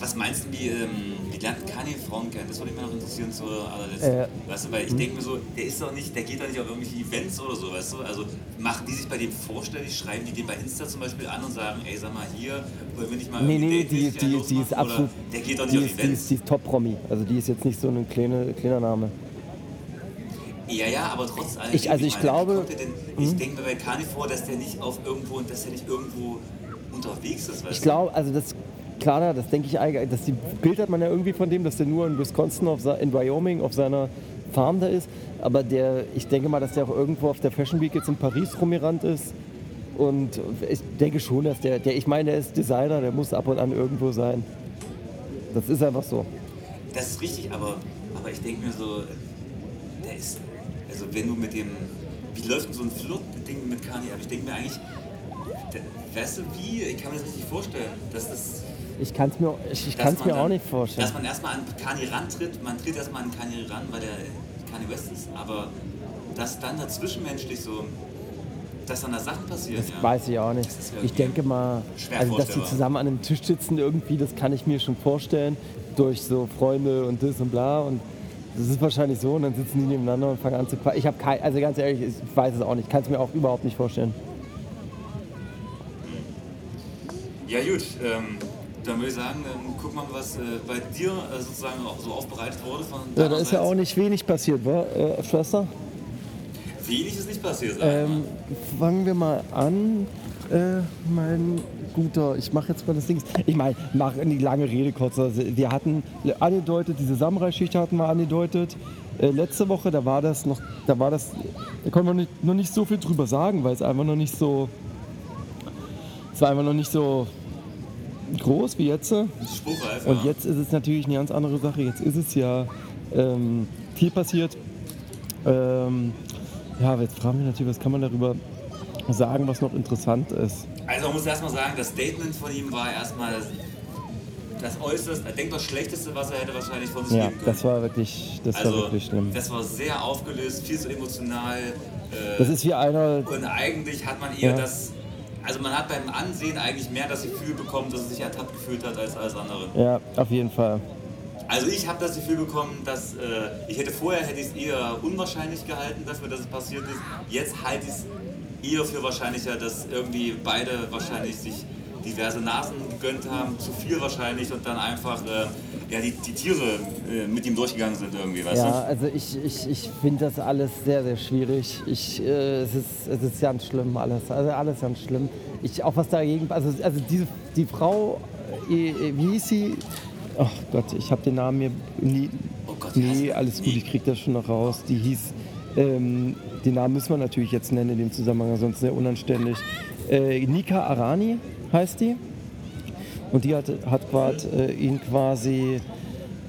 Was meinst du, wie, ähm, wie lernt Kanye Frauen kennen? Das würde mich mal noch interessieren zu allerletzt. Äh, weißt du, weil ich denke mir so, der ist doch nicht, der geht doch nicht auf irgendwelche Events oder so, weißt du? Also machen die sich bei dem vorstellig, schreiben die den bei Insta zum Beispiel an und sagen, ey, sag mal hier, wollen wir nicht mal Nee, nee, die, die, die ist absolut. Der geht doch die nicht auf ist, die Events. ist, die ist Top-Promi. Also die ist jetzt nicht so ein kleine, kleiner Name. Ja, ja, aber trotz allem. Ich- also ich meine, wie glaube- Denn, ich denke mir bei vor, dass der nicht auf irgendwo, dass der nicht irgendwo unterwegs ist, Ich glaube, also das, klar, das denke ich eigentlich, das Bild hat man ja irgendwie von dem, dass der nur in Wisconsin, auf, in Wyoming auf seiner Farm da ist. Aber der, ich denke mal, dass der auch irgendwo auf der Fashion Week jetzt in Paris rumgerannt ist. Und ich denke schon, dass der, der, ich meine, der ist Designer, der muss ab und an irgendwo sein. Das ist einfach so. Das ist richtig, aber, aber ich denke mir so, der ist, also wenn du mit dem, wie läuft denn so ein Flirt-Ding mit Kanye ab? Ich denke mir eigentlich, weißt du wie, ich kann mir das richtig vorstellen, dass das Ich kann es mir, ich, ich kann's mir auch dann- nicht vorstellen. Dass man erstmal an Kanye rantritt, man tritt erstmal an Kanye ran, weil der Kanye West ist, aber dass dann dazwischenmenschlich so, dass dann da Sachen passieren, Das ja. weiß ich auch nicht. Ich denke mal, also dass die zusammen an einem Tisch sitzen irgendwie, das kann ich mir schon vorstellen. Durch so Freunde und das und bla. Und das ist wahrscheinlich so. Und dann sitzen die nebeneinander und fangen an zu quatschen. Ich habe kein, also ganz ehrlich, ich weiß es auch nicht. Kann es mir auch überhaupt nicht vorstellen. Ja gut, ähm, dann würde ich sagen, ähm, guck mal, was äh, bei dir äh, sozusagen auch so aufbereitet wurde von Ja, da ist ja auch nicht wenig passiert, wa, äh, Schwester? Wenig ist nicht passiert, sag. Ähm, fangen wir mal an. Äh, mein guter, ich mache jetzt mal das Ding. Ich meine, mach die lange Rede kurz. Also, wir hatten angedeutet, diese Samurai-Schicht hatten wir angedeutet. Äh, letzte Woche, da war das noch, da war das, da konnte man nicht, noch nicht so viel drüber sagen, weil es einfach noch nicht so, es war einfach noch nicht so groß wie jetzt. Und jetzt ist es natürlich eine ganz andere Sache. Jetzt ist es ja ähm, viel passiert. Ähm, ja, jetzt fragen wir natürlich, was kann man darüber sagen, was noch interessant ist. Also man muss erstmal sagen, das Statement von ihm war erstmal das, das äußerst, denkbar schlechteste, was er hätte wahrscheinlich von sich Ja, geben können. das war wirklich, das war also, wirklich schlimm. das war sehr aufgelöst, viel zu emotional. Äh, Das ist wie einer, und eigentlich hat man eher Ja. das, also man hat beim Ansehen eigentlich mehr das Gefühl bekommen, dass er sich ertappt gefühlt hat als alles andere. ja, auf jeden Fall. Also ich habe das Gefühl bekommen, dass äh, ich hätte vorher hätte ich es eher unwahrscheinlich gehalten dass es passiert ist. Jetzt halte ich es eher für wahrscheinlicher, dass irgendwie beide wahrscheinlich sich diverse Nasen gegönnt haben, zu viel wahrscheinlich und dann einfach äh, ja, die, die Tiere äh, mit ihm durchgegangen sind irgendwie, weißt Ja, also ich, ich, ich finde das alles sehr, sehr schwierig. Ich, äh, es, ist, es ist ganz schlimm alles. Also alles ganz schlimm. Ich, auch was dagegen, also, also diese, die Frau, äh, wie hieß sie? Ach Gott, ich habe den Namen mir nie. Oh Gott, die? alles gut, ich krieg das schon noch raus. Die hieß, ähm, den Namen müssen wir natürlich jetzt nennen in dem Zusammenhang, sonst sehr unanständig. Äh, Nika Arani heißt die. Und die hat, hat grad, äh, ihn quasi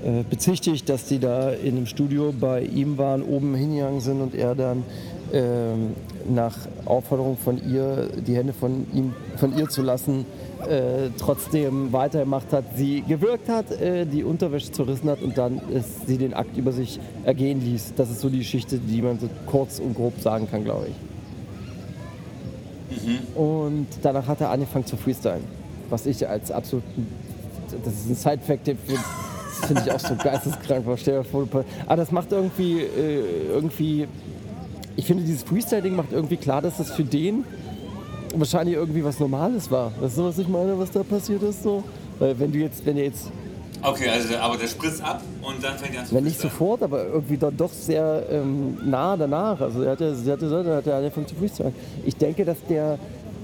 äh, bezichtigt, dass die da in dem Studio bei ihm waren, oben hingegangen sind und er dann ähm, nach Aufforderung von ihr, die Hände von ihm, von ihr zu lassen, äh, trotzdem weitergemacht hat, sie gewirkt hat, äh, die Unterwäsche zerrissen hat und dann ist sie den Akt über sich ergehen ließ. Das ist so die Geschichte, die man so kurz und grob sagen kann, glaube ich. Und danach hat er angefangen zu freestylen. Was ich als absoluten, das ist ein Side-Fact, den finde ich auch so geisteskrank. war. Stell dir vor, aber das macht irgendwie, äh, irgendwie, ich finde dieses Freestyle-Ding macht irgendwie klar, dass das für den wahrscheinlich irgendwie was Normales war. Weißt du, was ich meine, was da passiert ist? So? Weil wenn du jetzt, wenn er jetzt, Okay, also aber der spritzt ab und dann fängt er an zu wenn nicht sofort, aber irgendwie dann doch sehr ähm, nah danach. Also er hat ja, sie hatte gesagt, er hat ja angefangen zu freestylen. Ich denke, dass der,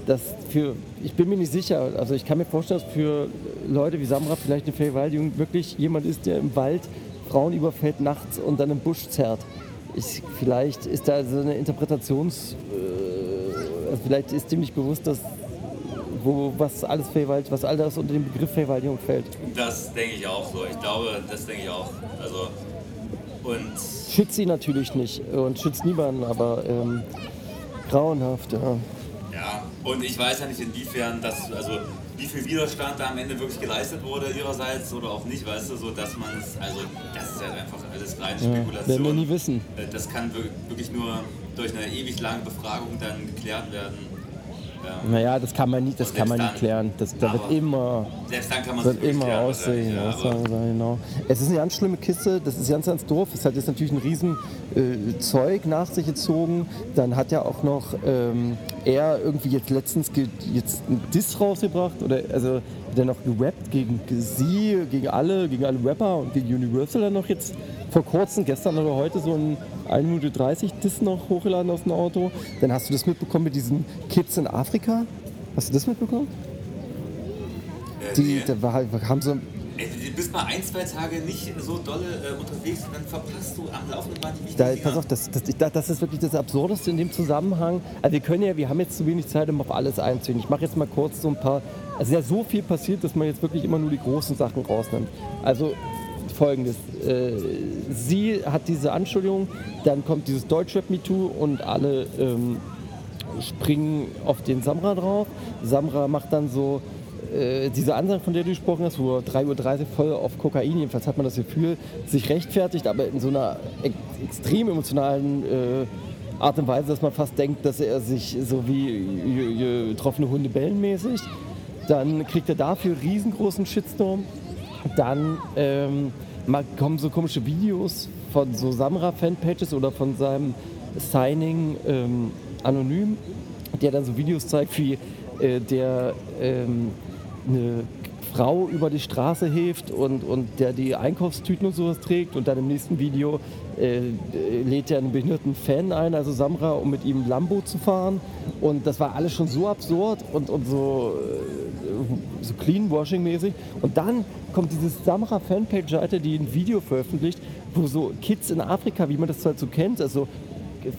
das für, ich bin mir nicht sicher, also ich kann mir vorstellen, dass für Leute wie Samra vielleicht eine Vergewaltigung wirklich jemand ist, der im Wald Frauen überfällt nachts und dann im Busch zerrt. Ich, vielleicht ist da so eine Interpretations, äh, also vielleicht ist dem nicht bewusst, dass wo, was alles Vergewaltigung, was all das unter den Begriff Vergewaltigung fällt. Das denke ich auch so. Ich glaube, das denke ich auch. Also und Schützt sie natürlich nicht und schützt niemanden, aber ähm, grauenhaft, ja. Ja, und ich weiß ja nicht inwiefern das, also wie viel Widerstand da am Ende wirklich geleistet wurde ihrerseits oder auch nicht, weißt du, so dass man es, also das ist halt einfach alles reine ja. Spekulation. Werden wir nie wissen. Äh, Das kann wir- wirklich nur durch eine ewig lange Befragung dann geklärt werden. Ähm, Naja, das kann man nicht, das kann man nicht klären. Das, da wird immer, selbst dann kann man wird immer klären, aussehen. ja, sein, genau. Es ist eine ganz schlimme Kiste, das ist ganz, ganz doof. Es hat jetzt natürlich ein riesen äh, Zeug nach sich gezogen. Dann hat ja auch noch ähm, er irgendwie jetzt letztens jetzt einen Diss rausgebracht oder also er noch gerappt gegen sie, gegen alle, gegen alle Rapper und gegen Universal dann noch jetzt vor kurzem, gestern oder heute so ein 1 Minute 30 Diss noch hochgeladen aus dem Auto. Dann hast du das mitbekommen mit diesen Kids in Afrika. Hast du das mitbekommen? Äh, Die, nee. da war, haben so, Ey, du bist mal ein, zwei Tage nicht so dolle äh, unterwegs und dann verpasst du am laufenden Band die da, pass auf, das, das, das, das ist wirklich das Absurdeste in dem Zusammenhang. Also wir können ja, wir haben jetzt zu wenig Zeit, um auf alles einzugehen. Ich mache jetzt mal kurz so ein paar, also ja so viel passiert, dass man jetzt wirklich immer nur die großen Sachen rausnimmt. Also folgendes, äh, sie hat diese Anschuldigung, dann kommt dieses Deutschrap MeToo und alle ähm, springen auf den Samra drauf. Samra macht dann so äh, diese Ansage, von der du gesprochen hast, wo er 3.30 Uhr voll auf Kokain, jedenfalls hat man das Gefühl, sich rechtfertigt, aber in so einer ex extrem emotionalen äh, Art und Weise, dass man fast denkt, dass er sich so wie getroffene Hunde bellen mäßig. Dann kriegt er dafür riesengroßen Shitstorm. Dann ähm, kommen so komische Videos von so Samra-Fanpages oder von seinem Signing ähm, anonym, der dann so Videos zeigt, wie äh, der ähm, eine Frau über die Straße hilft und, und der die Einkaufstüten und sowas trägt. Und dann im nächsten Video äh, lädt er einen behinderten Fan ein, also Samra, um mit ihm Lambo zu fahren. Und das war alles schon so absurd und, und so, äh, so Cleanwashing-mäßig. Und dann kommt dieses Samra Fanpage-Seite, die ein Video veröffentlicht, wo so Kids in Afrika, wie man das halt so kennt, also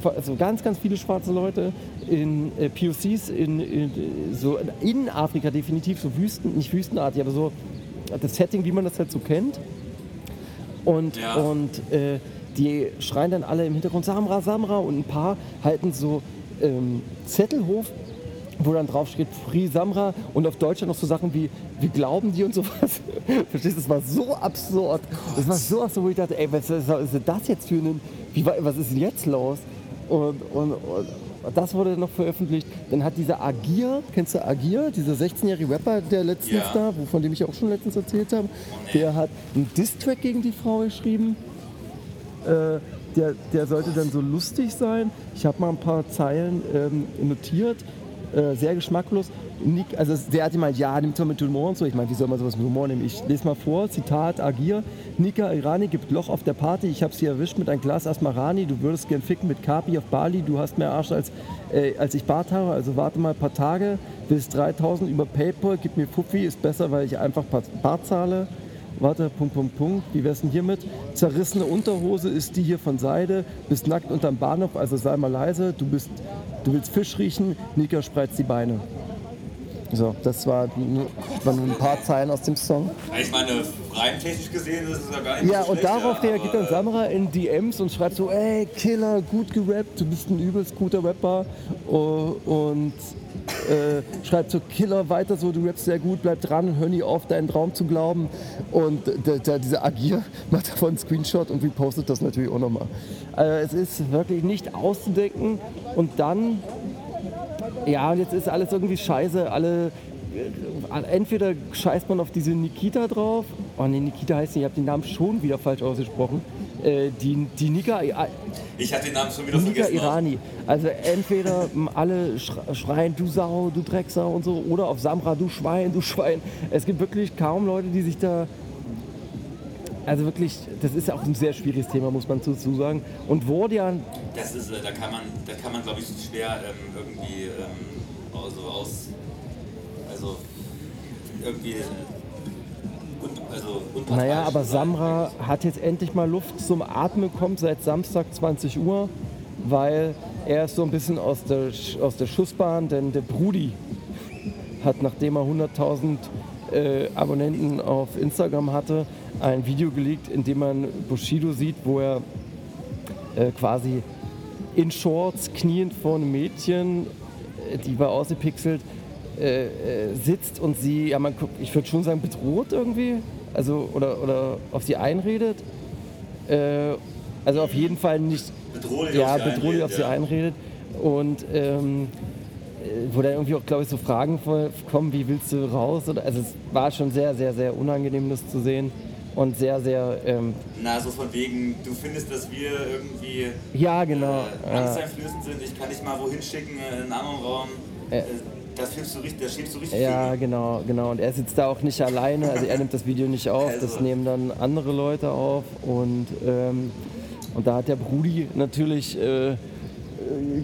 also ganz, ganz viele schwarze Leute in äh, POCs in, in, so in Afrika definitiv, so Wüsten, nicht wüstenartig, aber so das Setting, wie man das halt so kennt. Und, Ja. und äh, die schreien dann alle im Hintergrund Samra, Samra und ein paar halten so ähm, Zettel hoch, wo dann drauf steht Free Samra und auf Deutsch noch so Sachen wie wir glauben die und sowas. Verstehst du, das war so absurd. Das war so absurd, wo ich dachte, ey, was ist was ist das jetzt für ein, wie, wa- was ist denn jetzt los? Und, und, und das wurde noch veröffentlicht. Dann hat dieser Agir, kennst du Agir, dieser 16-jährige Rapper, der letztens Ja. da, von dem ich auch schon letztens erzählt habe, der hat einen Diss-Track gegen die Frau geschrieben. Äh, der, der sollte dann so lustig sein. Ich habe mal ein paar Zeilen ähm, notiert. Äh, sehr geschmacklos. Nick, also der hat gemeint, ja, nimmt doch mit Humor und so. Ich meine, wie soll man sowas mit Humor nehmen? Ich lese mal vor, Zitat, Agir. Nika Irani gibt Loch auf der Party. Ich habe sie erwischt mit einem Glas Asmarani. Du würdest gern ficken mit Kapi auf Bali. Du hast mehr Arsch als, äh, als ich Bart habe. Also warte mal ein paar Tage. Willst 3000 über Paypal. Gib mir Fuffi. Ist besser, weil ich einfach Bart zahle. Warte, Punkt, Punkt, Punkt. Wie wär's denn hiermit? Zerrissene Unterhose ist die hier von Seide. Bist nackt unterm Bahnhof, also sei mal leise. Du, bist, du willst Fisch riechen, Nika spreizt die Beine. So, das war nur, waren nur ein paar Zeilen aus dem Song. Ich meine, rein technisch gesehen ist es ja gar nicht Ja, so und schlecht, darauf ja, reagiert dann Samra in DMs und schreibt so, ey, Killer, gut gerappt, du bist ein übelst guter Rapper. Oh, Und äh, schreibt so, Killer, weiter so, du rappst sehr gut, bleib dran hör nie auf, deinen Traum zu glauben. Und der, der, dieser Agir macht davon einen Screenshot und repostet das natürlich auch nochmal. Also es ist wirklich nicht auszudenken. Und dann, ja, und jetzt ist alles irgendwie scheiße, alle äh, entweder scheißt man auf diese Nikita drauf. Oh nee, Nikita heißt nicht, ich habe den Namen schon wieder falsch ausgesprochen. Äh, die, die Nika, äh, Ich hatte den Namen schon wieder Nika vergessen. Irani. Also entweder alle schre- schreien, du Sau, du Drecksau und so, oder auf Samra, du Schwein, du Schwein. Es gibt wirklich kaum Leute, die sich da. Also wirklich, das ist ja auch ein sehr schwieriges Thema, muss man dazu sagen. Und wurde ja Das ist, äh, da kann man, da kann man glaube ich schwer ähm, irgendwie ähm, also aus, also irgendwie, un, also Naja, aber. Samra hat jetzt endlich mal Luft zum Atmen bekommen seit Samstag 20 Uhr, weil er ist so ein bisschen aus der, aus der Schussbahn, denn der Brudi hat, nachdem er 100.000 äh, Abonnenten auf Instagram hatte, ein Video gelegt, in dem man Bushido sieht, wo er äh, quasi in Shorts kniend vor einem Mädchen, die war ausgepixelt, äh, äh, sitzt und sie, ja, man, ich würde schon sagen, bedroht irgendwie, also oder, oder auf sie einredet. Äh, also auf jeden Fall nicht, bedrohlich ja, auf sie bedrohlich auf einredet, sie ja. einredet. Und ähm, äh, wo dann irgendwie auch, glaube ich, so Fragen kommen, wie willst du raus? Also es war schon sehr, sehr, sehr unangenehm, das zu sehen. Und sehr, sehr, ähm, Na, so von wegen, du findest, dass wir irgendwie ja, genau. äh, äh, angsteinflößend sind, ich kann dich mal wohin schicken, äh, in einen anderen Raum. Äh, das schiebst du richtig, das schiebst du richtig Ja, viel. genau, genau. Und er sitzt da auch nicht alleine, also er nimmt das Video nicht auf, das Also. nehmen dann andere Leute auf. Und, ähm, und da hat der Brudi natürlich äh, äh,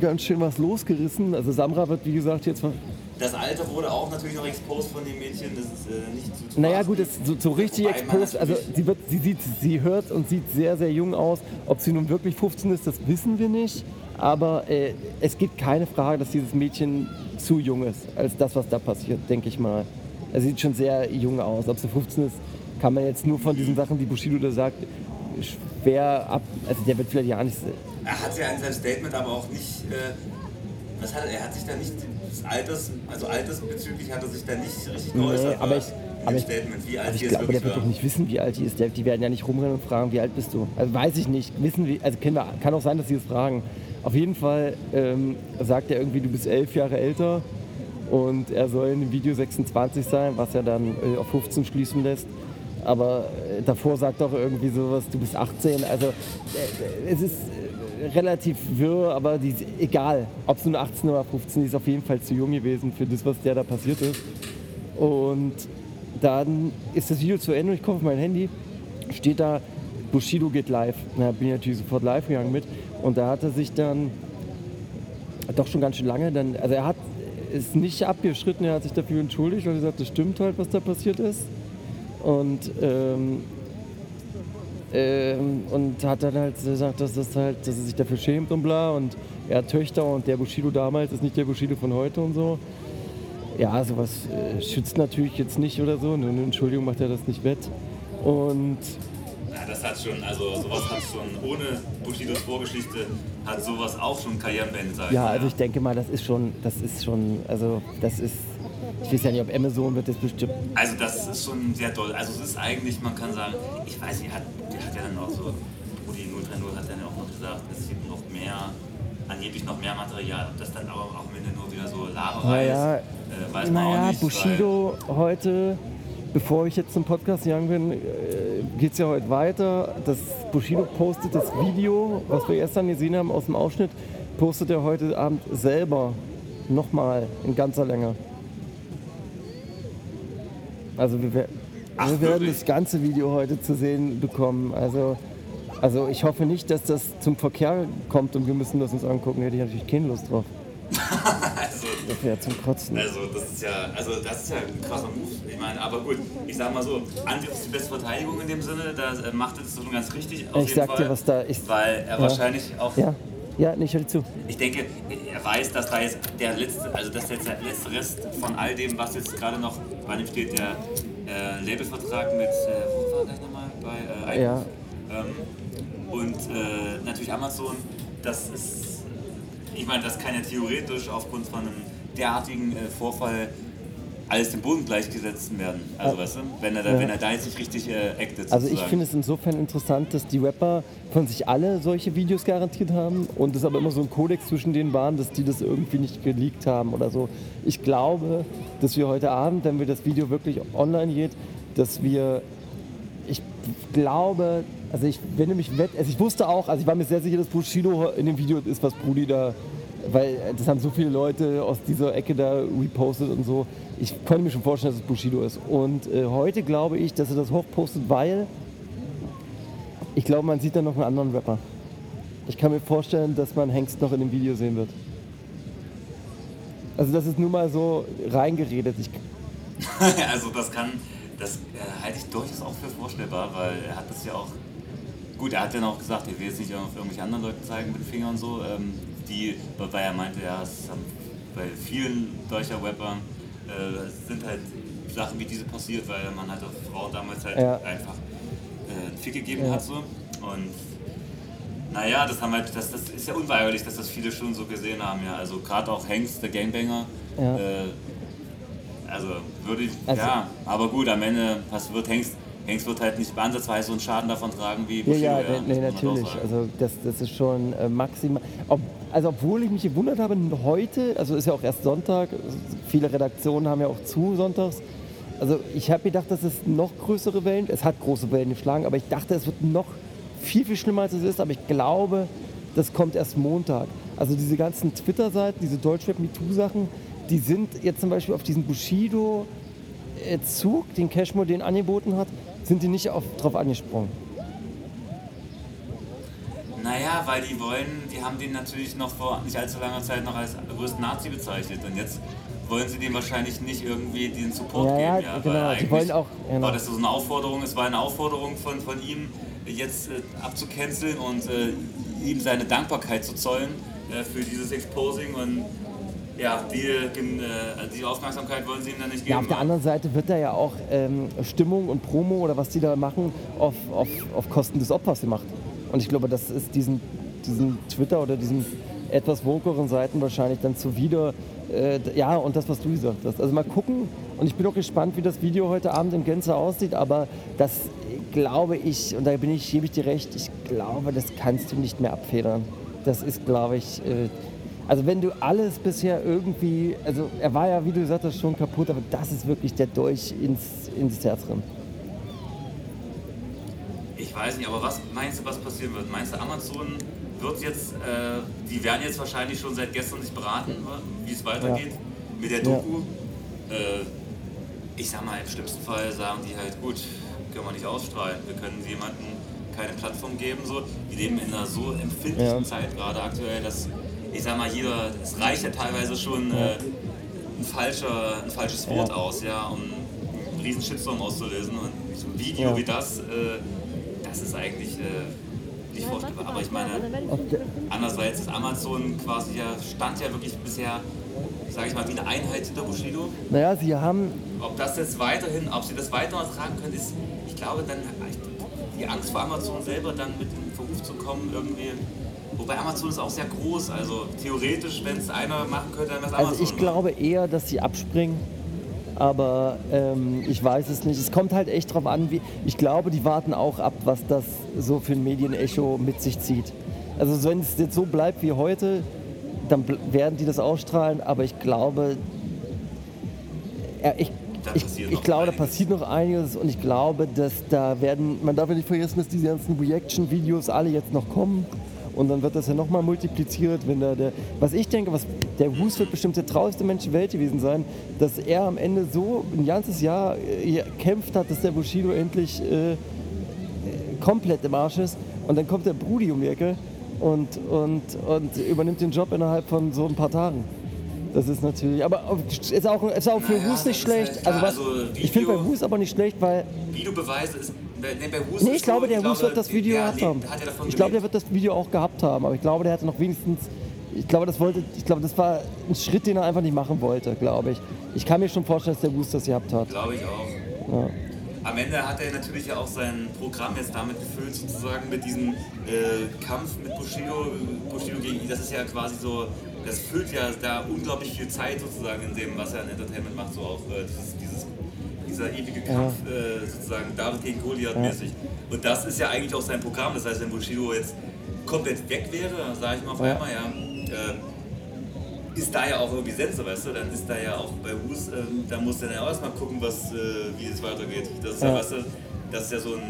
ganz schön was losgerissen. Also Samra wird, wie gesagt, jetzt Das Alter wurde auch natürlich noch exposed von dem Mädchen, das ist äh, nicht zu, zu Naja gut, das so, so richtig Wobei exposed, also sie, wird, sie, sieht, sie hört und sieht sehr, sehr jung aus. Ob sie nun wirklich 15 ist, das wissen wir nicht. Aber äh, es gibt keine Frage, dass dieses Mädchen zu jung ist, als das, was da passiert, denke ich mal. Er sieht schon sehr jung aus. Ob sie 15 ist, kann man jetzt nur von diesen Sachen, die Bushido da sagt, schwer ab... Also der wird vielleicht ja nicht... Er hat ja in seinem Statement aber auch nicht, äh, was hat er hat sich da nicht, des Alters, also altersbezüglich hat er sich da nicht richtig geäußert. Nee, aber ich, aber ich, Statement, wie alt aber ich glaube, der wird doch nicht wissen, wie alt die ist. Die werden ja nicht rumrennen und fragen, wie alt bist du? Also weiß ich nicht. Wissen wir, also wir, kann auch sein, dass sie es fragen. Auf jeden Fall ähm, sagt er irgendwie, du bist elf Jahre älter und er soll in dem Video 26 sein, was er dann äh, auf 15 schließen lässt. Aber äh, davor sagt auch irgendwie sowas, du bist 18. Also äh, es ist äh, relativ wirr, aber die, ist egal, ob es nun 18 oder 15 ist, auf jeden Fall zu jung gewesen für das, was der da passiert ist. Und dann ist das Video zu Ende und ich komme auf mein Handy, steht da, Bushido geht live. Na, bin ich natürlich sofort live gegangen mit. Und da hat er sich dann doch schon ganz schön lange dann, also er hat es nicht abgeschritten, er hat sich dafür entschuldigt, er gesagt, das stimmt halt, was da passiert ist. Und ähm, ähm, und hat dann halt gesagt, dass, das halt, dass er sich dafür schämt und bla. Und er hat Töchter und der Bushido damals ist nicht der Bushido von heute und so. Ja, sowas äh, schützt natürlich jetzt nicht oder so. Eine Entschuldigung macht er das nicht wett. Und Ja, das hat schon, also sowas hat schon, ohne Bushidos Vorgeschichte, hat sowas auch schon Karrieren beendet, sag ich ja, also ich denke mal, das ist schon, das ist schon, also das ist, ich weiß ja nicht, ob Amazon wird das bestimmt. Also das ist schon sehr toll. Also es ist eigentlich, man kann sagen, ich weiß nicht, hat, der hat ja dann auch so, Rudi 030 hat dann ja auch noch gesagt, es gibt noch mehr, angeblich noch mehr Material. Ob das dann aber auch am Ende nur wieder so Laberei Naja, ist, äh, weiß man auch naja nicht. Bushido heute, bevor ich jetzt zum Podcast gegangen bin, äh, geht es ja heute weiter. Das Bushido postet das Video, was wir gestern gesehen haben aus dem Ausschnitt, postet er heute Abend selber nochmal in ganzer Länge. Also wir, Ach, wir werden das ganze Video heute zu sehen bekommen. Also, also ich hoffe nicht, dass das zum Verkehr kommt und wir müssen das uns angucken. Hätte ich natürlich keine Lust drauf. Also, Das wäre zum Kotzen. also das ist ja, also das ist ja ein krasser Move. Ich meine, aber gut, ich sag mal so, Angriff ist die beste Verteidigung in dem Sinne, da äh, macht er das schon ganz richtig. Auf Ich jeden sag Fall, dir, was da ist. Weil er Ja. wahrscheinlich auch Ja, ja, nee, ich höre zu. Ich denke, er weiß, dass da jetzt der letzte, also dass jetzt der letzte Rest von all dem, was jetzt gerade noch bei ihm steht, der äh, Labelvertrag mit, äh, wo war das nochmal? Bei äh, Ja. Ähm, und äh, natürlich Amazon, das ist, ich meine, das kann ja theoretisch aufgrund von einem derartigen äh, Vorfall alles dem Boden gleichgesetzt werden. Also weißt du, wenn er da, Ja. wenn er da jetzt nicht richtig äh, actet. Also ich sozusagen. finde es insofern interessant, dass die Rapper von sich alle solche Videos garantiert haben und es aber immer so ein Kodex zwischen denen waren, dass die das irgendwie nicht geleakt haben oder so. Ich glaube, dass wir heute Abend, wenn wir das Video wirklich online geht, dass wir, ich glaube, also ich, wenn du mich wett, also ich wusste auch, also ich war mir sehr sicher, dass Bushido in dem Video ist, was Brudi da, weil das haben so viele Leute aus dieser Ecke da repostet und so. Ich konnte mir schon vorstellen, dass es Bushido ist. Und äh, heute glaube ich, dass er das hochpostet, weil ich glaube, man sieht da noch einen anderen Rapper. Ich kann mir vorstellen, dass man Hengst noch in dem Video sehen wird. Also das ist nur mal so reingeredet. Ich, also das kann, das äh, halte ich durchaus auch für vorstellbar, weil er hat das ja auch, gut, er hat ja noch gesagt, er will jetzt nicht auf irgendwelche anderen Leute zeigen mit dem Finger und so, ähm, die, weil er meinte, ja, es haben bei vielen solcher Rapper äh, sind halt Sachen wie diese passiert, weil man halt auf Frau damals halt Ja. einfach äh, einen Fick gegeben Ja. hat so und naja, das haben halt, das, das ist ja unweigerlich, dass das viele schon so gesehen haben, ja. Also gerade auch Hengst, der Gangbanger, Ja. äh, also würde ich, Also- ja, aber gut, am Ende, was wird Hengst, Hengst wird halt nicht ansatzweise so einen Schaden davon tragen wie Ja, Bushido. ja, ja, nee, muss nee, doch natürlich. Also das, das ist schon äh, maximal. Ob, also obwohl ich mich gewundert habe, heute, also ist ja auch erst Sonntag, viele Redaktionen haben ja auch zu sonntags. Also ich habe gedacht, dass es noch größere Wellen, es hat große Wellen geschlagen, aber ich dachte, es wird noch viel, viel schlimmer als es ist. Aber ich glaube, das kommt erst Montag. Also diese ganzen Twitter-Seiten, diese Deutschrap-MeToo-Sachen, die sind jetzt zum Beispiel auf diesen Bushido äh, Zug, den Cashmo den angeboten hat, sind die nicht auf, drauf angesprungen. Naja, weil die wollen, die haben den natürlich noch vor nicht allzu langer Zeit noch als größten Nazi bezeichnet. Und jetzt wollen sie dem wahrscheinlich nicht irgendwie den Support Ja, geben. Ja, genau, die wollen auch- genau. War das so eine Aufforderung, es war eine Aufforderung von, von ihm, jetzt äh, abzucanceln und äh, ihm seine Dankbarkeit zu zollen äh, für dieses Exposing. Und ja, die, äh, die Aufmerksamkeit wollen sie ihm dann nicht geben. Ja, auf der anderen Seite wird da ja auch ähm, Stimmung und Promo oder was die da machen, auf, auf, auf Kosten des Opfers gemacht. Und ich glaube, das ist diesen, diesen Twitter oder diesen etwas wokeren Seiten wahrscheinlich dann zuwider. Äh, ja, und das, was du gesagt hast. Also mal gucken. Und ich bin auch gespannt, wie das Video heute Abend in Gänze aussieht. Aber das glaube ich, und da bin ich, gebe ich dir recht, ich glaube, das kannst du nicht mehr abfedern. Das ist, glaube ich, äh, also wenn du alles bisher irgendwie, also er war ja, wie du gesagt hast, schon kaputt, aber das ist wirklich der Dolch ins, ins Herz drin. Ich weiß nicht, aber was meinst du, was passieren wird? Meinst du, Amazon wird jetzt, äh, die werden jetzt wahrscheinlich schon seit gestern sich beraten, wie es weitergeht mit der Doku? Äh, ich sag mal, im schlimmsten Fall sagen die halt, gut, können wir nicht ausstrahlen, wir können jemandem keine Plattform geben. So. Wir leben in einer so empfindlichen Ja. Zeit gerade aktuell, dass, ich sag mal, jeder, es reicht ja teilweise schon äh, ein, falscher, ein falsches Wort Ja. aus, ja, um einen riesen Shitstorm auszulösen. Und so ein Video Ja. wie das, äh, das ist eigentlich äh, nicht vorstellbar. Aber ich meine, andererseits ist Amazon quasi ja, stand ja wirklich bisher, sage ich mal, wie eine Einheit hinter Bushido. Naja, sie haben, Ob das jetzt weiterhin, ob sie das weiter tragen können, ist, ich glaube, dann die Angst vor Amazon selber dann mit in Verruf zu kommen irgendwie. Wobei Amazon ist auch sehr groß, also theoretisch, wenn es einer machen könnte, dann wäre es Amazon. also ich ne? glaube eher, dass sie abspringen. Aber ähm, ich weiß es nicht. Es kommt halt echt drauf an, wie. Ich glaube, die warten auch ab, was das so für ein Medienecho mit sich zieht. Also wenn es jetzt so bleibt wie heute, dann werden die das ausstrahlen. Aber ich glaube, ja, ich, Da ich, ich glaube, da einiges. passiert noch einiges und ich glaube, dass da werden, man darf ja nicht vergessen, dass diese ganzen Reaction-Videos alle jetzt noch kommen und dann wird das ja nochmal multipliziert, wenn da der, was ich denke, was der Wus wird bestimmt der traurigste Mensch der Welt gewesen sein, dass er am Ende so ein ganzes Jahr äh, gekämpft hat, dass der Bushido endlich äh, komplett im Arsch ist und dann kommt der Brudi um die Ecke und, und, und übernimmt den Job innerhalb von so ein paar Tagen. Das ist natürlich, aber ist auch, ist auch für Naja, Wus nicht halt schlecht. klar, also was, also ich finde bei Video- Wus aber nicht schlecht, weil Videobeweise ist. Nee, bei Wus nee, ich glaube, der glaube, wird das Video gehabt haben. Ich glaube, der wird das Video auch gehabt haben, aber ich glaube, der hatte noch wenigstens, ich glaube, das wollte, ich glaube, das war ein Schritt, den er einfach nicht machen wollte, glaube ich. Ich kann mir schon vorstellen, dass der Wus das gehabt hat. Glaube ich auch. Ja. Am Ende hat er natürlich ja auch sein Programm jetzt damit gefüllt, sozusagen mit diesem äh, Kampf mit Bushido, Bushido gegen ihn. Das ist ja quasi so, das füllt ja da unglaublich viel Zeit sozusagen in dem, was er an Entertainment macht, so auch äh, dieses, dieser ewige Kampf äh, sozusagen David gegen Goliath mäßig. Und das ist ja eigentlich auch sein Programm. Das heißt, wenn Bushido jetzt komplett weg wäre, sage ich mal auf Ja. einmal, ja, äh, ist da ja auch irgendwie Sense, weißt du? Dann ist da ja auch bei Hus, ähm, da muss dann ja auch erstmal gucken, was, äh, wie es weitergeht. Das ist ja, Ja. weißt du, das ist ja so ein,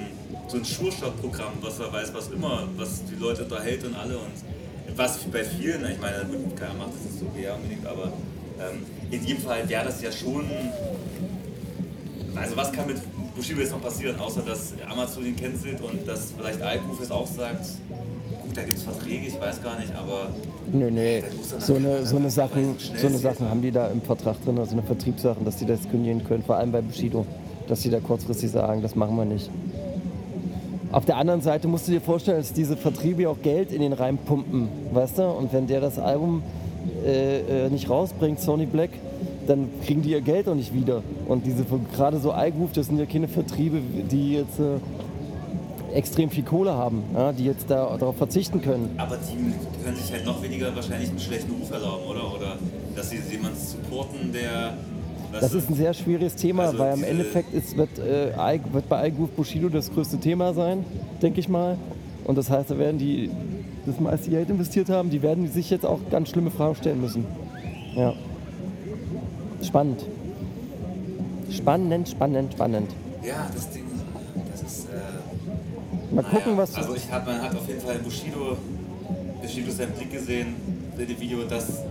so ein Schurstock-Programm, was er weiß, was immer, was die Leute unterhält und alle und was bei vielen, ich meine, gut, keiner macht das nicht so er unbedingt, aber ähm, in jedem Fall wäre das ja schon, also was kann mit Bushido jetzt noch passieren, außer dass Amazon ihn cancelt und dass vielleicht Alkuf es auch sagt, gut, da gibt es Verträge, ich weiß gar nicht, aber Nö, nee. So eine, so eine Sachen, so eine. Sachen haben die da im Vertrag drin, also eine Vertriebssachen, dass die das kündigen können, vor allem bei Bushido, dass die da kurzfristig sagen, das machen wir nicht. Auf der anderen Seite musst du dir vorstellen, dass diese Vertriebe ja auch Geld in den Reim pumpen, weißt du? Und wenn der das Album äh, äh, nicht rausbringt, Sony Black, dann kriegen die ihr Geld auch nicht wieder. Und diese gerade so iGroove, das sind ja keine Vertriebe, die jetzt äh, extrem viel Kohle haben, ja, die jetzt da, darauf verzichten können. Aber die können sich halt noch weniger wahrscheinlich einen schlechten Ruf erlauben, oder? Oder dass sie jemanden supporten, der Das du? ist ein sehr schwieriges Thema, Also weil am diese- Endeffekt ist, wird, äh, wird bei iGroove Bushido das größte Thema sein, denke ich mal. Und das heißt, da werden die das meiste Geld investiert haben, die werden sich jetzt auch ganz schlimme Fragen stellen müssen. Ja. Spannend. Spannend, spannend, spannend. Ja, das Ding, das ist. Äh, Mal gucken, was. Also, ich hab, man hat auf jeden Fall Bushido, Bushido seinen Blick gesehen in dem Video, dass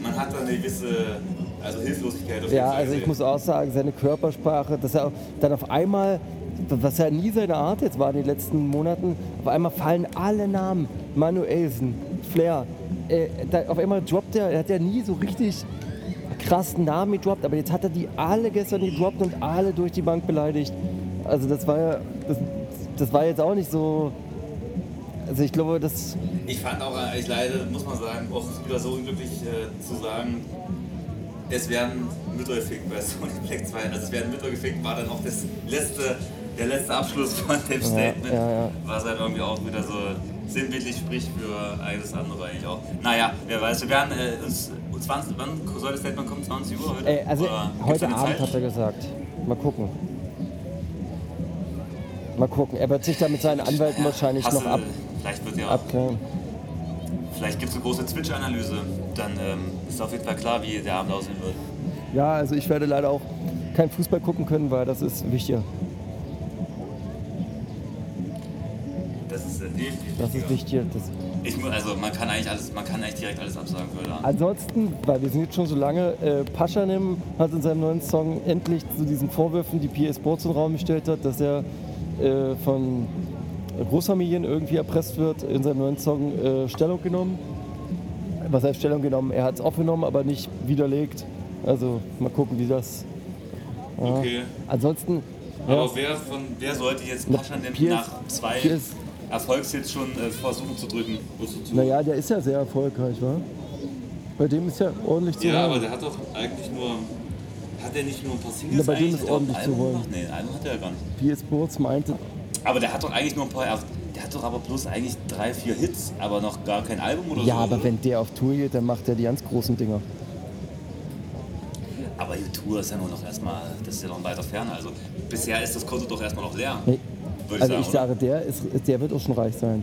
man hat da eine gewisse also Hilflosigkeit auf Ja, Fall also ich muss auch sagen, seine Körpersprache, dass er dann auf einmal, was ja nie seine Art jetzt war in den letzten Monaten, auf einmal fallen alle Namen. Manuelsen, Flair. Äh, da, auf einmal droppt er, er hat ja nie so richtig krassen Namen gedroppt, aber jetzt hat er die alle gestern gedroppt und alle durch die Bank beleidigt. Also das war ja, das, das war jetzt auch nicht so, also ich glaube, das, Ich fand auch, ich leider, muss man sagen, auch wieder so unglücklich äh, zu sagen, es werden Mütter gefickt bei Sony Black 2. Also es werden Mütter gefickt, war dann auch das letzte, der letzte Abschluss von dem Statement. ja, ja. Was halt irgendwie auch wieder so sinnbildlich spricht für eines andere eigentlich auch. Naja, wer weiß, wir werden äh, uns, 20, wann soll das Statement kommen? 20 Uhr heute? Ey, also Oder heute Abend Zeit? hat er gesagt. Mal gucken. Mal gucken. Er wird sich da mit seinen Anwälten wahrscheinlich Hast noch du- ab, Vielleicht wird ja abklären. Vielleicht gibt es eine große Twitch-Analyse. Dann ähm, ist auf jeden Fall klar, wie der Abend aussehen wird. Ja, also ich werde leider auch kein Fußball gucken können, weil das ist wichtiger. Das ist wichtiger. Das Ich, also man kann eigentlich alles, man kann eigentlich direkt alles absagen Abend. Ansonsten, weil wir sind jetzt schon so lange, äh, Paschanim hat in seinem neuen Song endlich zu diesen Vorwürfen, die PA Sports in den Raum gestellt hat, dass er äh, von Großfamilien irgendwie erpresst wird, in seinem neuen Song äh, Stellung genommen. Was heißt Stellung genommen? Er hat es aufgenommen, aber nicht widerlegt. Also mal gucken, wie das. Ja. Okay. Ansonsten, ja, Aber wer, von, wer sollte jetzt Na, Pascha Piers- nach zwei Piers- Erfolgshits schon äh, versuchen zu drücken? Naja, der ist ja sehr erfolgreich, wa? Bei dem ist ja ordentlich zu Ja, hören. aber der hat doch eigentlich nur. Hat er nicht nur ein paar Singles Na, bei dem ist ordentlich zu Album holen. gemacht? Nee, ein Album hat er ja gar nicht. PA Sports meinte, Aber der hat doch eigentlich nur ein paar. Der hat doch aber bloß eigentlich drei, vier Hits, aber noch gar kein Album oder ja, so. aber oder? wenn der auf Tour geht, dann macht er die ganz großen Dinger. Aber die Tour ist ja nur noch erstmal, das ist ja noch weiter fern. Also bisher ist das Konto doch erstmal noch leer. Nee. Würde Also ich sagen. sage, der, ist, der wird auch schon reich sein.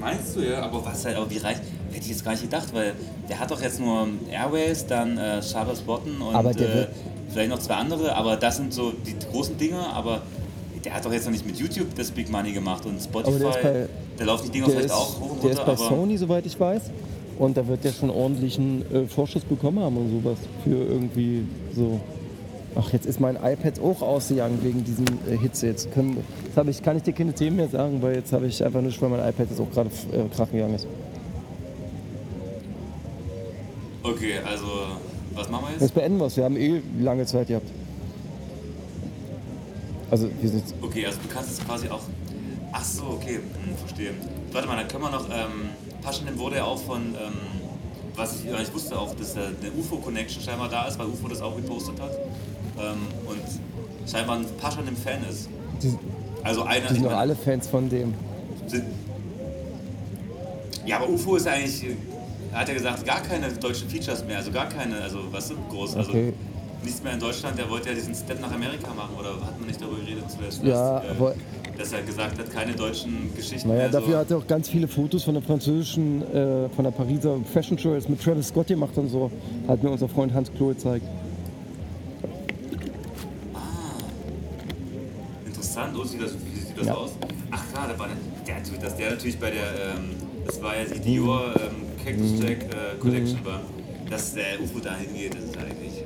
Meinst du ja, aber was halt, aber wie reich, hätte ich jetzt gar nicht gedacht, weil der hat doch jetzt nur Airways, dann äh, Chavez Botten und der äh, vielleicht noch zwei andere, aber das sind so die großen Dinge, aber der hat doch jetzt noch nicht mit YouTube das Big Money gemacht und Spotify, der bei- da laufen die Dinger Der vielleicht ist, auch hoch und der ist runter, bei Sony, soweit ich weiß. Und da wird der schon ordentlichen äh, Vorschuss bekommen haben und sowas. Für irgendwie so. Ach, jetzt ist mein iPad auch ausgegangen wegen diesen äh, Hits. Jetzt können, jetzt hab ich, kann ich dir keine Themen mehr sagen, weil jetzt habe ich einfach nicht, weil mein iPad jetzt auch gerade äh, krachen gegangen ist. okay, also was machen wir jetzt? Jetzt beenden wir es. Wir haben eh lange Zeit gehabt. Also, wir sind jetzt Okay, also du kannst es quasi auch. Ach so, okay, hm, verstehe. Warte mal, dann können wir noch. Ähm, Paschanim wurde ja auch von, ähm, was ich nicht wusste, auch, dass äh, eine UFO-Connection scheinbar da ist, weil UFO das auch gepostet hat. Ähm, und scheinbar ein Paschanim-Fan ist. die, Also einer. die sind doch alle Fans von dem. Sind, ja, aber UFO ist eigentlich. Er hat ja gesagt, gar keine deutschen Features mehr, also gar keine, also was sind groß, also Okay. nichts mehr in Deutschland. Der wollte ja diesen Step nach Amerika machen, oder hat man nicht darüber geredet zuletzt? Ja, dass, äh, aber- dass er gesagt hat, keine deutschen Geschichten Naja, mehr. dafür so. hat er auch ganz viele Fotos von der französischen, äh, von der Pariser Fashion Show jetzt mit Travis Scott gemacht und so. Hat mir unser Freund Hans Klo gezeigt. Sieht das, wie sieht das Ja. aus? Ach klar, da war der, dass der natürlich bei der, ähm, das war ja die Dior ähm, Cactus Jack äh, Collection war, dass der UFO da hingeht, das ist eigentlich.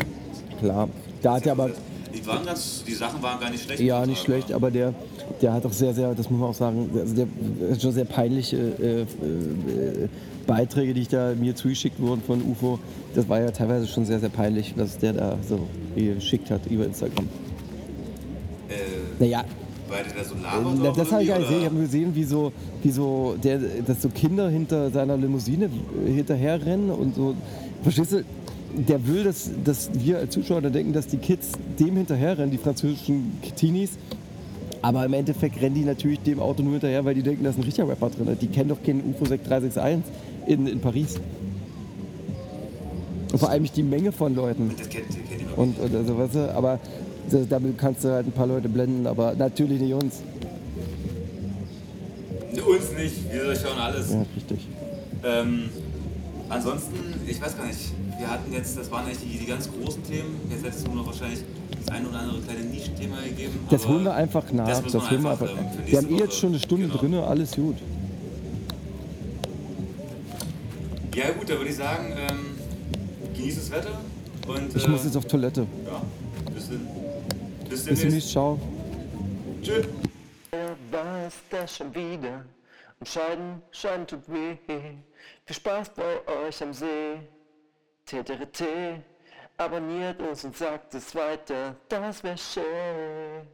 Klar. Da hat er aber, Die, waren ganz, die Sachen waren gar nicht schlecht. ja, nicht schlecht, aber der, der hat auch sehr, sehr, das muss man auch sagen, also der hat schon sehr peinliche äh, äh, Beiträge, die ich da mir zugeschickt wurden von UFO. Das war ja teilweise schon sehr, sehr peinlich, was der da so geschickt hat über Instagram. Äh, Naja, weil der da so Na, labert Äh, das habe ich gar nicht gesehen. Ich habe gesehen, wie so, wie so der, dass so Kinder hinter seiner Limousine hinterherrennen und so. Verstehst du? Der will, dass, dass wir als Zuschauer dann denken, dass die Kids dem hinterherrennen, die französischen Teenies. Aber im Endeffekt rennen die natürlich dem Auto nur hinterher, weil die denken, da ist ein richtiger Rapper drin. Die kennen doch keinen UFO 6361 in, in Paris. Und vor allem nicht die Menge von Leuten. Das kennt, kennt. Und, und also, weißt du, aber das, damit kannst du halt ein paar Leute blenden, aber natürlich nicht uns. Uns nicht, wir schauen alles. Ja, richtig. Ähm, ansonsten, ich weiß gar nicht, wir hatten jetzt, das waren eigentlich die, die ganz großen Themen. Jetzt hättest du noch wahrscheinlich das ein oder andere kleine Nischenthema gegeben. Das holen wir einfach nach. Das, Das, holen wir einfach. ähm, wir haben eh jetzt schon eine Stunde genau. drin, alles gut. Ja gut, da würde ich sagen, ähm, genieß das Wetter und Ich äh, muss jetzt auf Toilette. ja, bis, denn, bis Bis demnächst. demnächst, ciao. Tschüss. war es das schon wieder? Und Scheiden, Scheiden tut weh. Viel Spaß bei euch am See. TTRT, abonniert uns und sagt es weiter, das wär schön.